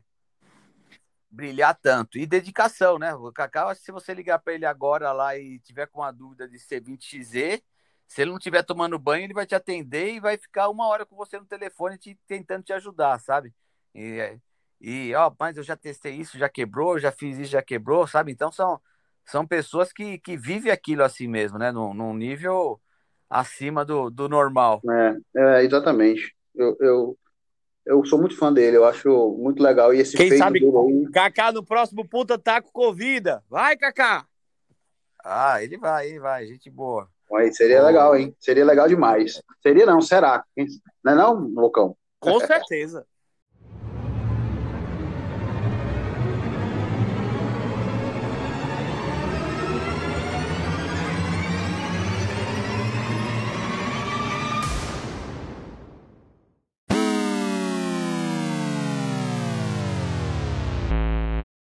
brilhar tanto. E dedicação, né? O Kaká, se você ligar para ele agora lá e tiver com uma dúvida de C20XZ, se ele não estiver tomando banho, ele vai te atender e vai ficar uma hora com você no telefone te, tentando te ajudar, sabe? E, e ó, mas eu já testei isso, já quebrou, já fiz isso, já quebrou, sabe? Então são, são pessoas que, que vivem aquilo assim mesmo, né? Num, num nível acima do, do normal. É, é exatamente. Eu, eu, eu sou muito fã dele, eu acho muito legal. E esse Quem sabe aí... Kaká no próximo Punta Taco convida. Vai, Kaká! Ah, ele vai, ele vai, gente boa. Aí seria legal, hein? Seria legal demais. Seria não, será? Não é não, Loucão? Com certeza.